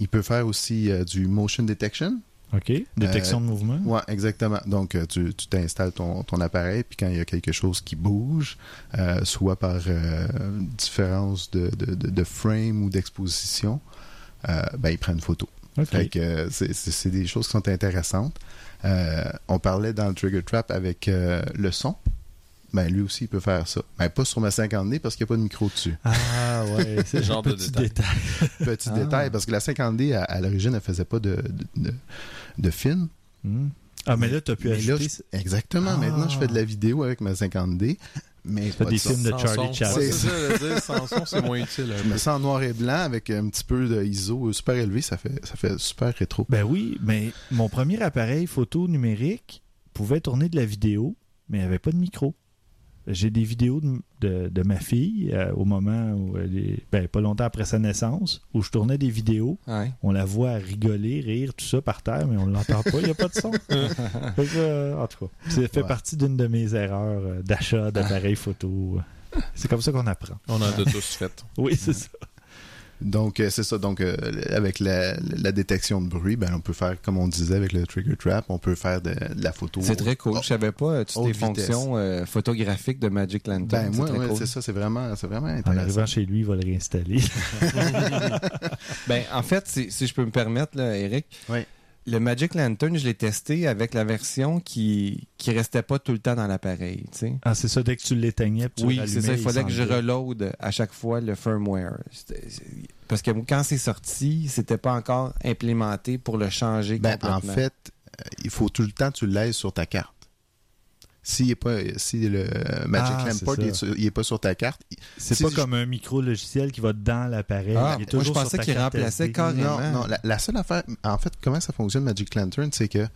Il peut faire aussi du motion detection. OK. Détection Euh, de mouvement. Ouais, exactement. Donc, euh, tu, tu t'installes ton, ton appareil, puis quand il y a quelque chose qui bouge, euh, soit par euh, différence de, de, de- de frame ou d'exposition, euh, ben, il prend une photo. OK. Fait que euh, c'est- des choses qui sont intéressantes. Euh, on parlait dans le Trigger Trap avec euh, le son. Ben, lui aussi, il peut faire ça. Ben, pas sur ma 50D parce qu'il n'y a pas de micro dessus. Ah ouais, c'est Ce genre de petit détail. détail. Petit Ah. détail, parce que la 50D, à, à l'origine, elle faisait pas de, de, de- de film. Hmm. Ah, mais là, tu as pu Mais là, ajouter... je- exactement. Ah. Maintenant, je fais de la vidéo avec ma 50D. Mais pas des de son. films de Charlie. Chaplin. C'est ça, c'est moins utile. Je me sens en noir et blanc avec un petit peu de ISO super élevé. Ça fait, ça fait super rétro. Ben oui, mais mon premier appareil photo numérique pouvait tourner de la vidéo, mais il n'y avait pas de micro. J'ai des vidéos de, de- de ma fille euh, au moment où elle est, ben, pas longtemps après sa naissance, où je tournais des vidéos. Ouais. On la voit rigoler, rire, tout ça par terre, mais on ne l'entend pas, il n'y a pas de son. Fait que, euh, en tout cas, ça fait Ouais. partie d'une de mes erreurs euh, d'achat d'appareils photo. C'est comme ça qu'on apprend. On en a tous fait. Oui, c'est ça. Donc, euh, c'est ça. Donc, euh, avec la, la détection de bruit, ben, on peut faire, comme on disait avec le Trigger Trap, on peut faire de, de la photo. C'est très cool. Oh, Je savais pas euh, toutes les fonctions euh, photographiques de Magic Lantern. Ben, C'est moi, ouais, cool. c'est ça. C'est vraiment, c'est vraiment En intéressant. arrivant chez lui, il va le réinstaller. Ben, en fait, si, si je peux me permettre, là, Eric, Oui. Le Magic Lantern, je l'ai testé avec la version qui qui restait pas tout le temps dans l'appareil. tu sais. Ah, c'est ça, dès que tu l'éteignais, puis tu Oui, c'est ça. Il fallait que je reload à chaque fois le firmware. Parce que quand c'est sorti, c'était pas encore implémenté pour le changer Ben, en fait, euh, il faut tout le temps que tu le laisses sur ta carte. S'il est pas, si le Magic Ah, Lamport c'est il ça. est, sur- il est pas sur ta carte, C'est Si pas comme un micro logiciel qui va dans l'appareil. Ah, moi, je pensais qu'il remplaçait carrément. non, non. La, la seule affaire, en fait, comment ça fonctionne Magic Lantern, c'est que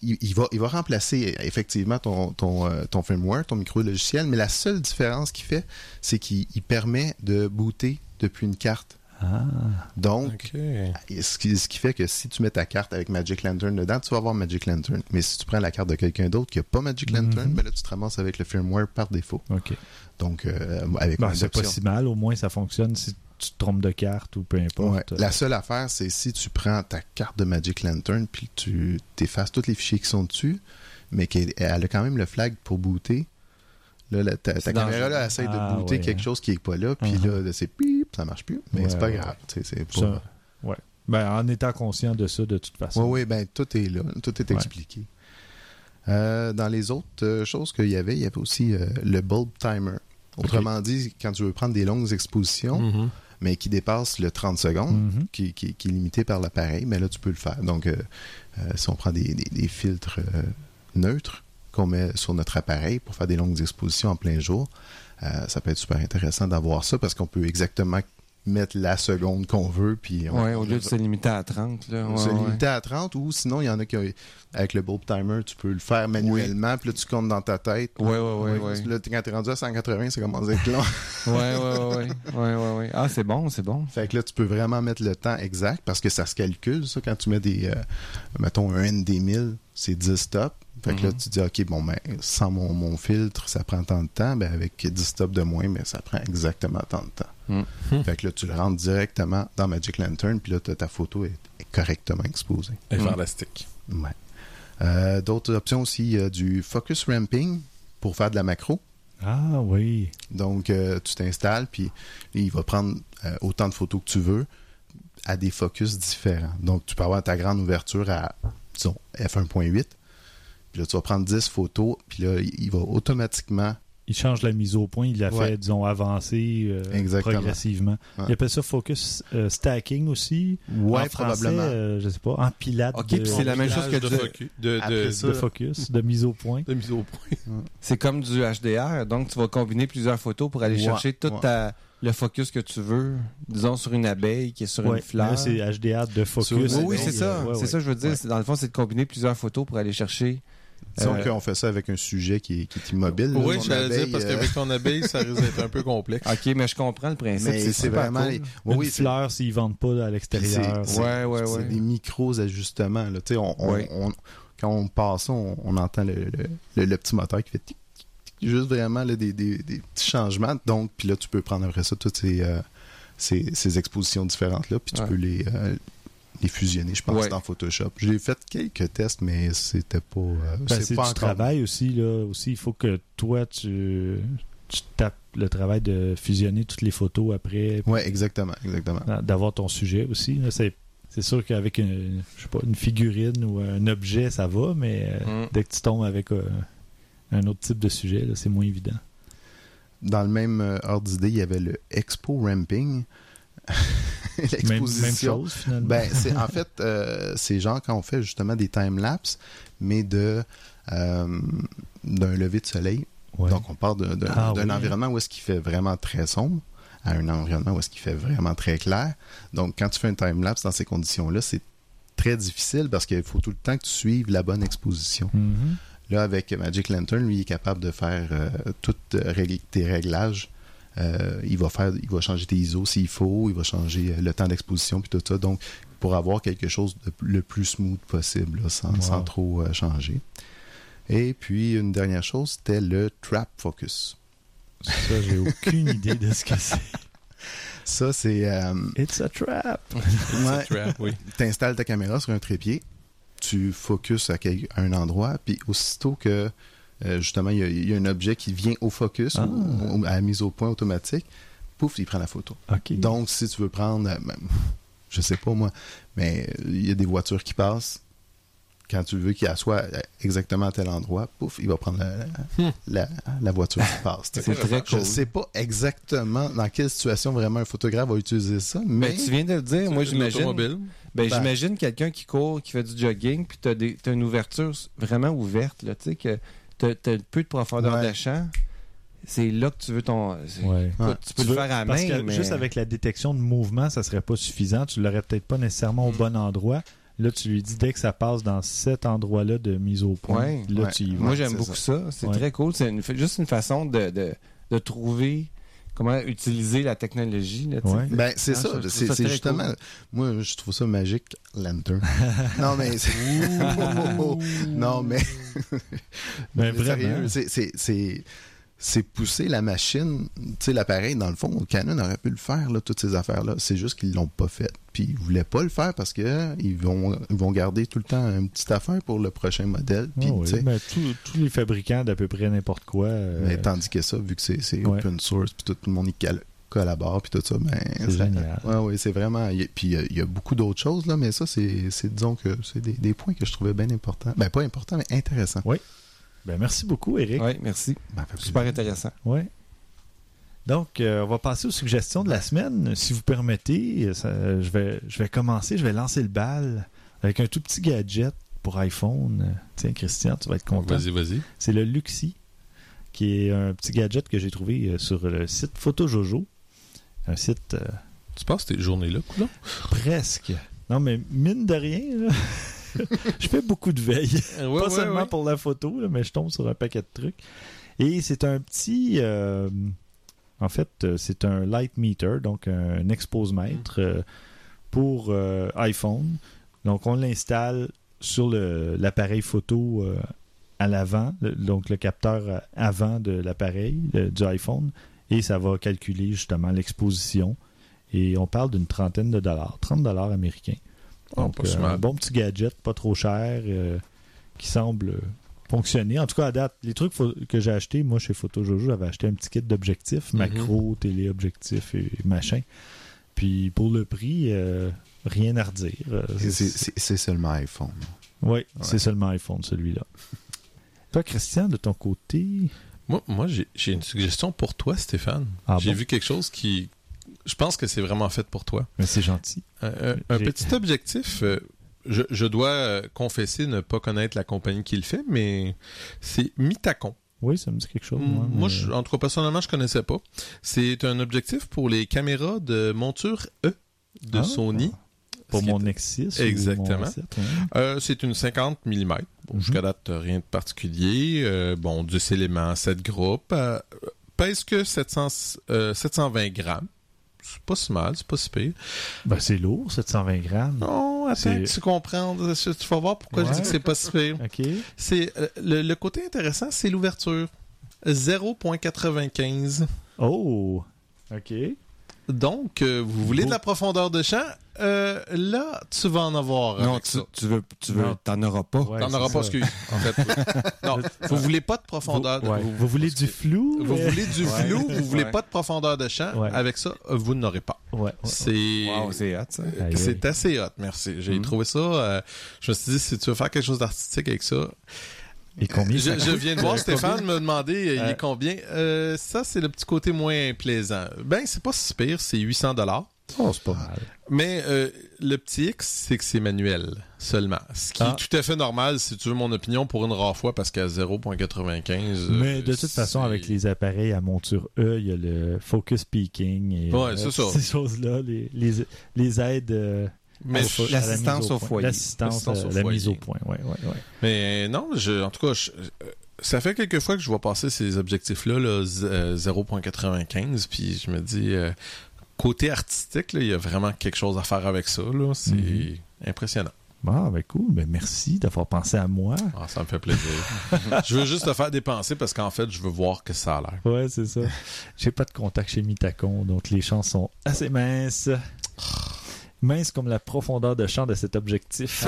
il, il va, il va remplacer effectivement ton, ton, euh, ton firmware, ton micro logiciel, mais la seule différence qu'il fait, c'est qu'il il permet de booter depuis une carte. Ah, Donc, ce, qui, ce qui fait que si tu mets ta carte avec Magic Lantern dedans, tu vas avoir Magic Lantern. Mais si tu prends la carte de quelqu'un d'autre qui n'a pas Magic Lantern, Mhm. ben là, tu te ramasses avec le firmware par défaut. OK. Donc, euh, avec Ben, c'est pas si mal. Au moins, ça fonctionne si tu te trompes de carte ou peu Ouais. importe. La seule affaire, c'est si tu prends ta carte de Magic Lantern puis tu effaces tous les fichiers qui sont dessus, mais qu'elle elle a quand même le flag pour booter. Là, la- ta, caméra là, essaie Ah, de booter ouais, quelque hein. chose qui est pas là, puis Uh-huh. là, c'est ça marche plus. Mais Ouais, c'est pas grave. C'est pas... Ça, ouais. Ben, en étant conscient de ça, de toute façon. Oui, oui, ben tout est là, tout est expliqué. Euh, dans les autres euh, choses qu'il y avait, il y avait aussi euh, le bulb timer. Autrement dit, quand tu veux prendre des longues expositions, Mhm. mais qui dépassent le 30 secondes, Mhm. qui, qui- qui est limité par l'appareil, mais là, tu peux le faire. Donc, euh, si on prend des, des- des filtres neutres qu'on met sur notre appareil pour faire des longues expositions en plein jour, ça peut être super intéressant d'avoir ça parce qu'on peut exactement mettre la seconde qu'on veut. Puis on, Ouais, au lieu de se limiter à 30. Là, ouais, se ouais. limiter à 30 ou sinon, il y en a qui, avec le bulb timer, tu peux le faire manuellement, puis là, tu comptes dans ta tête. Ouais, ouais, ouais. Là, quand t'es rendu à 180, ça commence à être long. Ouais, ouais, ouais. Ah, c'est bon, c'est bon. Fait que là, tu peux vraiment mettre le temps exact parce que ça se calcule, ça, quand tu mets des. euh, mettons, un ND1000, c'est 10 stops. Fait que là, Mhm. tu dis, OK, bon, ben, sans mon, mon filtre, ça prend tant de temps. Ben, avec 10 stops de moins, mais ça prend exactement tant de temps. Mhm. Fait que là, tu le rentres directement dans Magic Lantern, puis là, ta photo est, est correctement exposée. C'est Mm. fantastique. Ouais. Euh, D'autres options aussi, il y a du focus ramping pour faire de la macro. Ah oui. Donc, euh, tu t'installes, puis il va prendre euh, autant de photos que tu veux à des focus différents. Donc, tu peux avoir ta grande ouverture à, disons, f1.8. Puis là, tu vas prendre 10 photos, puis là, il va automatiquement... Il change la mise au point. Il l'a Ouais. fait, disons, avancer euh, progressivement. Ouais. Il appelle ça focus euh, stacking aussi. Ouais, en français, probablement. euh, je sais pas, empilade Ok, de, puis c'est la même chose que de, du- focu- de, Après de, ça, de focus, de mise au point. de mise au point. C'est comme du HDR, donc tu vas combiner plusieurs photos pour aller Ouais, chercher tout ouais. ta- le focus que tu veux, disons sur une abeille qui est sur Ouais, une fleur. là, c'est HDR de focus. Sur- oui, oui, c'est ça. Ouais, c'est ouais. ça, je veux dire. Dans le fond, c'est de combiner plusieurs photos pour aller chercher. Disons Euh, qu'on fait ça avec un sujet qui est, qui est immobile. Oui, j'allais dire, parce euh, qu'avec ton abeille, ça risque d'être un peu complexe. Ok, mais je comprends le principe. C'est vraiment... cool. les- Une Oui, oui, c'est- fleur s'ils vendent pas à l'extérieur. Ouais, ouais, c'est ouais. des micros ajustements. Là. Tu sais, On, on- Ouais. on- quand on passe ça, on, on entend le, le- le- le petit moteur qui fait tic, tic, tic, juste vraiment là, des, des- des petits changements. Donc, puis là, tu peux prendre après ça toutes ces, euh, ces, ces expositions différentes-là, puis tu Ouais. peux les, euh, les fusionner, je pense, Ouais. dans Photoshop. J'ai fait quelques tests, mais c'était pas. euh, Ben, c'est pas du encore- travail aussi, là. Aussi, il faut que toi, tu, tu tapes le travail de fusionner toutes les photos après, Ouais, exactement, exactement. d'avoir ton sujet aussi. C'est C'est sûr qu'avec une, je sais pas, une figurine ou un objet, ça va, mais euh, Mm. dès que tu tombes avec euh, un autre type de sujet, là, c'est moins évident. Dans le même ordre d'idée, il y avait le Expo Ramping. Même, même L'exposition. chose, finalement. Ben, c'est en fait, euh, c'est genre quand on fait justement des time-lapse, mais de euh, d'un lever de soleil. Ouais. Donc, on part de- de- Ah d'un oui. environnement où est-ce qu'il fait vraiment très sombre à un environnement où est-ce qu'il fait vraiment très clair. Donc, quand tu fais un time-lapse dans ces conditions-là, c'est très difficile parce qu'il faut tout le temps que tu suives la bonne exposition. Mhm. Là, avec Magic Lantern, lui, il est capable de faire euh, tous tes réglages. Euh, il va faire, il va changer tes ISO s'il faut, il va changer euh, le temps d'exposition puis tout ça. Donc, pour avoir quelque chose de le plus smooth possible, là, sans, Wow. sans trop euh, changer. Et puis, une dernière chose, c'était le Trap Focus. Ça, j'ai aucune idée de ce que c'est. Ça, c'est... euh, It's a trap! ouais, Trap, oui. tu installes ta caméra sur un trépied, tu focuses à, quel- à un endroit, puis aussitôt que euh, justement il y, a- il y a un objet qui vient au focus, Ah. ou- ou à la mise au point automatique, pouf, il prend la photo. Donc, si tu veux prendre, euh, ben, je sais pas moi, mais euh, il y a des voitures qui passent. Quand tu veux qu'il soit exactement à tel endroit, pouf, il va prendre la, Hmm. la, la voiture qui passe. tu. C'est très Je cool. sais pas exactement dans quelle situation vraiment un photographe va utiliser ça, mais Mais tu viens de le dire, moi j'imagine. Ben, Ben- j'imagine quelqu'un qui court, qui fait du jogging, puis t'as des- t'as une ouverture vraiment ouverte, là, tu sais, que t'as t'as peu de profondeur Ouais. de champ. C'est là que tu veux ton. Ouais. Tu peux Tu le veux- faire à la Parce main, que mais. juste avec la détection de mouvement, ça serait pas suffisant. Tu l'aurais peut-être pas nécessairement au Mm. bon endroit. Là, tu lui dis dès que ça passe dans cet endroit-là de mise au point, Ouais. là, Ouais. tu y vas. Moi, j'aime c'est beaucoup ça. C'est Ouais. très cool. C'est une- juste une façon de, de, de trouver comment utiliser la technologie. Là. Ouais. Ben, c'est Ah, ça. C'est justement. cool. Moi, je trouve ça magique, Lantern. non, mais. non, mais. Ben, mais vraiment. sérieux, c'est- c'est- pousser la machine, tu sais, l'appareil, dans le fond, Canon aurait pu le faire, là, toutes ces affaires-là. C'est juste qu'ils l'ont pas fait. Puis ils voulaient pas le faire parce que ils vont, ils vont garder tout le temps une petite affaire pour le prochain modèle. Puis, Ah oui, tu sais, ben, tous- les fabricants d'à peu près n'importe quoi. euh, mais tandis que ça, vu que c'est Ouais. open source, puis tout le monde y collabore, puis tout ça, ben, C'est génial. Ouais, ouais, c'est vraiment. il y a- Puis il y a- il y, a beaucoup d'autres choses, là, mais ça, c'est, disons que c'est des, des points que je trouvais bien importants. Ben, pas importants, mais intéressants. Ben, merci beaucoup, Eric. Ouais, merci. Ben, Super plaisir. intéressant. Ouais. Donc, euh, on va passer aux suggestions de la semaine. Si vous permettez, ça- je, vais, je vais commencer, je vais lancer le bal avec un tout petit gadget pour iPhone. Tiens, Christian, tu vas être content. Vas-y, vas-y. C'est le Luxi, qui est un petit gadget que j'ai trouvé euh, sur le site PhotoJojo. Un site euh, Tu passes tes journées-là, coulon? presque. Non, mais mine de rien, là, je fais beaucoup de veille. Ouais, pas ouais, seulement ouais. pour la photo, là, mais je tombe sur un paquet de trucs. Et c'est un petit. euh, en fait, euh, c'est un light meter, donc un expose-mètre euh, pour euh, iPhone. Donc, on l'installe sur l'appareil photo à l'avant, donc le capteur avant de l'appareil du iPhone, et ça va calculer justement l'exposition. Et on parle d'une trentaine de dollars, 30 dollars américains. Donc, pas si euh, un bon petit gadget, pas trop cher, euh, qui semble fonctionner. En tout cas, à date, les trucs que j'ai achetés, moi, chez PhotoJojo, j'avais acheté un petit kit d'objectifs, Mhm. macro, téléobjectifs et machin. Puis pour le prix, euh, rien à redire. C'est, seulement iPhone. Oui, c'est seulement iPhone, celui-là. Toi, Christian, de ton côté... Moi, moi j'ai j'ai une suggestion pour toi, Stéphane. Ah j'ai bon? vu quelque chose qui. Je pense que c'est vraiment fait pour toi. Mais c'est gentil. Un, un- un petit objectif. euh, je, je dois euh, confesser ne pas connaître la compagnie qui le fait, mais c'est Mitacon. Oui, ça me dit quelque chose. Mm, moi, Moi, mais- je- en tout cas, personnellement, je connaissais pas. C'est un objectif pour les caméras de monture E de Ah. Sony. Pour mon Nexus. Exactement. mon A7, hein. Euh, c'est une 50 mm. Bon, Mhm. Jusqu'à date, euh, rien de particulier. Euh, bon, 10 éléments, 7 groupes. Euh, pèse que 700, euh, 720 grammes. C'est pas si mal, c'est pas si pire. Ben, c'est lourd, 720 grammes. Non, attends tu comprends. Tu vas voir pourquoi je dis que c'est pas si pire. OK. C'est, le, le côté intéressant, c'est l'ouverture. 0.95. Oh! OK. Donc, euh, vous voulez de la profondeur de champ? Euh, là, tu vas en avoir. Non, avec tu, ça. tu veux, tu veux, Non. t'en auras pas. Ouais, T'en auras pas, excuse. En fait, oui. non, vous voulez pas de profondeur. de- Vous, ouais. vous, Vous voulez du flou? vous voulez du Ouais. flou, vous voulez pas de profondeur de champ. Ouais. Avec ça, vous n'aurez pas. Ouais, ouais. C'est Wow, c'est hot, ça. C'est assez hot, merci. J'ai Mhm. trouvé ça. euh, je me suis dit, si tu veux faire quelque chose d'artistique avec ça. Et combien Je, viens de voir Euh, Stéphane me demander, euh, il Euh, est combien? Euh, ça, c'est le petit côté moins plaisant. Ben, c'est pas si pire, c'est 800 dollars. Oh, c'est pas mal. Mais euh, le petit X, c'est que c'est manuel seulement. Ce qui Ah. est tout à fait normal, si tu veux mon opinion, pour une rare fois, parce qu'à 0.95... euh, Mais de toute façon, avec les appareils à monture E, il y a le focus peaking et Ouais, euh, ça. ces choses-là, les, les, les aides Mais, la l'assistance au foyer. L'assistance, L'assistance euh, au la foyer. mise au point. Ouais, ouais, ouais. mais non, je, en tout cas, je- euh, ça fait quelques fois que je vois passer ces objectifs-là, là, z- euh, 0.95, puis je me dis, euh, côté artistique, il y a vraiment quelque chose à faire avec ça. C'est Mhm. impressionnant. Bon, ben cool. Ben merci d'avoir pensé à moi. Ah, ça me fait plaisir. je veux juste te faire dépenser parce qu'en fait, je veux voir que ça a l'air. Ouais, c'est ça. J'ai pas de contact chez Mitacon, donc les champs sont assez minces. Minces comme la profondeur de champ de cet objectif.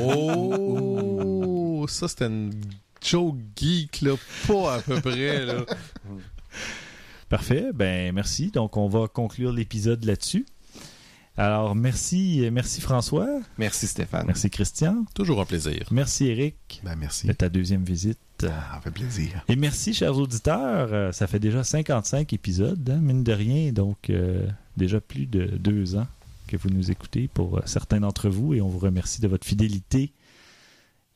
Oh! Ça, c'était une joke geek, là. Pas à peu près, là. Parfait. Ben merci. Donc on va conclure l'épisode là-dessus. Alors merci, merci François, Merci, Stéphane. merci Christian, Toujours un plaisir. merci Eric Ben, merci. de ta deuxième visite. Ça fait plaisir. Et merci, chers auditeurs. Euh, Ça fait déjà 55 épisodes, hein, mine de rien. Donc, euh, déjà plus de deux ans vous nous écoutez pour euh, certains d'entre vous. Et on vous remercie de votre fidélité.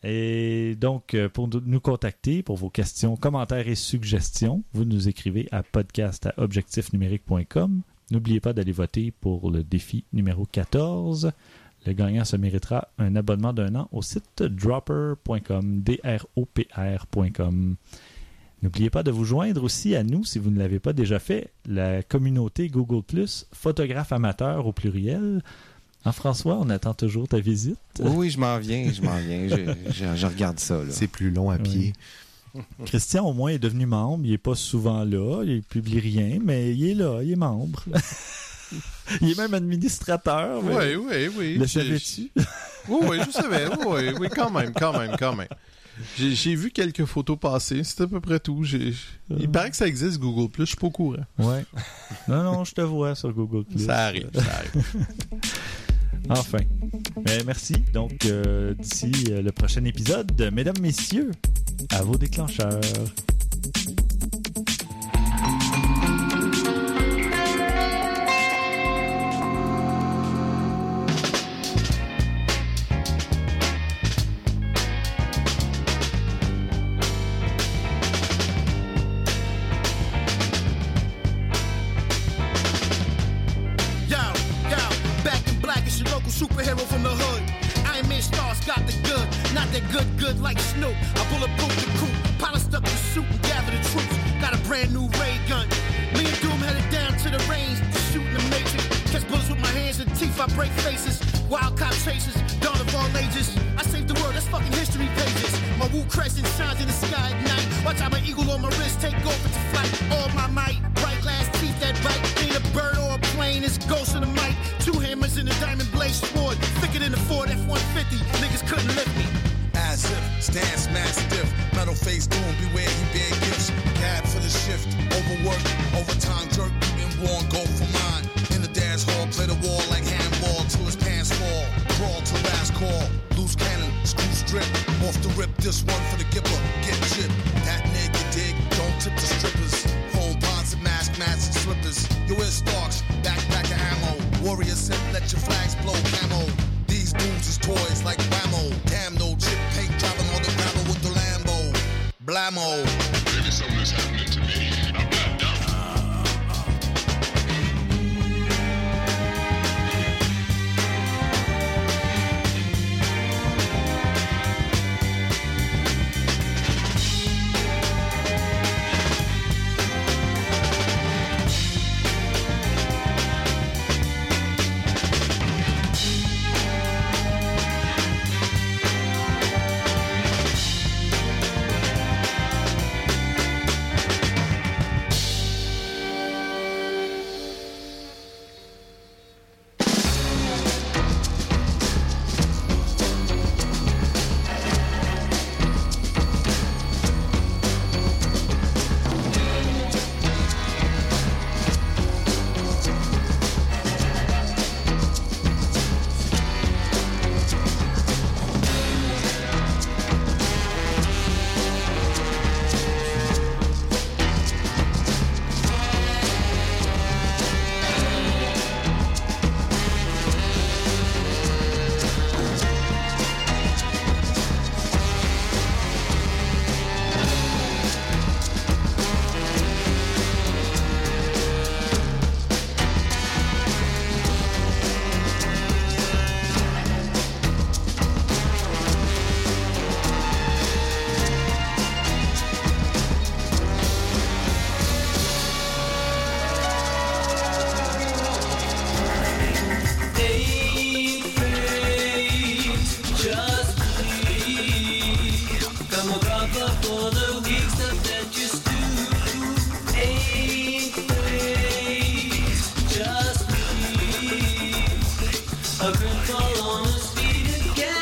Et donc, euh, pour nous- nous contacter, pour vos questions, commentaires et suggestions, vous nous écrivez à podcast@objectifnumérique.com. N'oubliez pas d'aller voter pour le défi numéro 14. Le gagnant se méritera un abonnement d'un an au site dropper.com, D-R-O-P-R.com. N'oubliez pas de vous joindre aussi à nous, si vous ne l'avez pas déjà fait, la communauté Google Plus, photographe amateur au pluriel. En François, on attend toujours ta visite. Oui, oui, je m'en viens, je m'en viens. Je, je- je regarde ça. Là. C'est plus long à pied. Christian, au moins, est devenu membre. Il n'est pas souvent là, il publie rien, mais il est là, il est membre. il est même administrateur. mais- Oui, oui, oui. Le savais-tu? Oui, oui, je savais. Oui, oui, oui, quand même, quand même, quand même. J'ai vu quelques photos passer, c'est à peu près tout. Il paraît que ça existe, Google+, je suis pas au courant. Ouais. Non, non, je te vois sur Google Plus. Ça arrive, ça arrive. Enfin. Mais merci. Donc, euh, d'ici euh, le prochain épisode, mesdames, messieurs, à vos déclencheurs. Off rip. This one for the gipper, get chipped.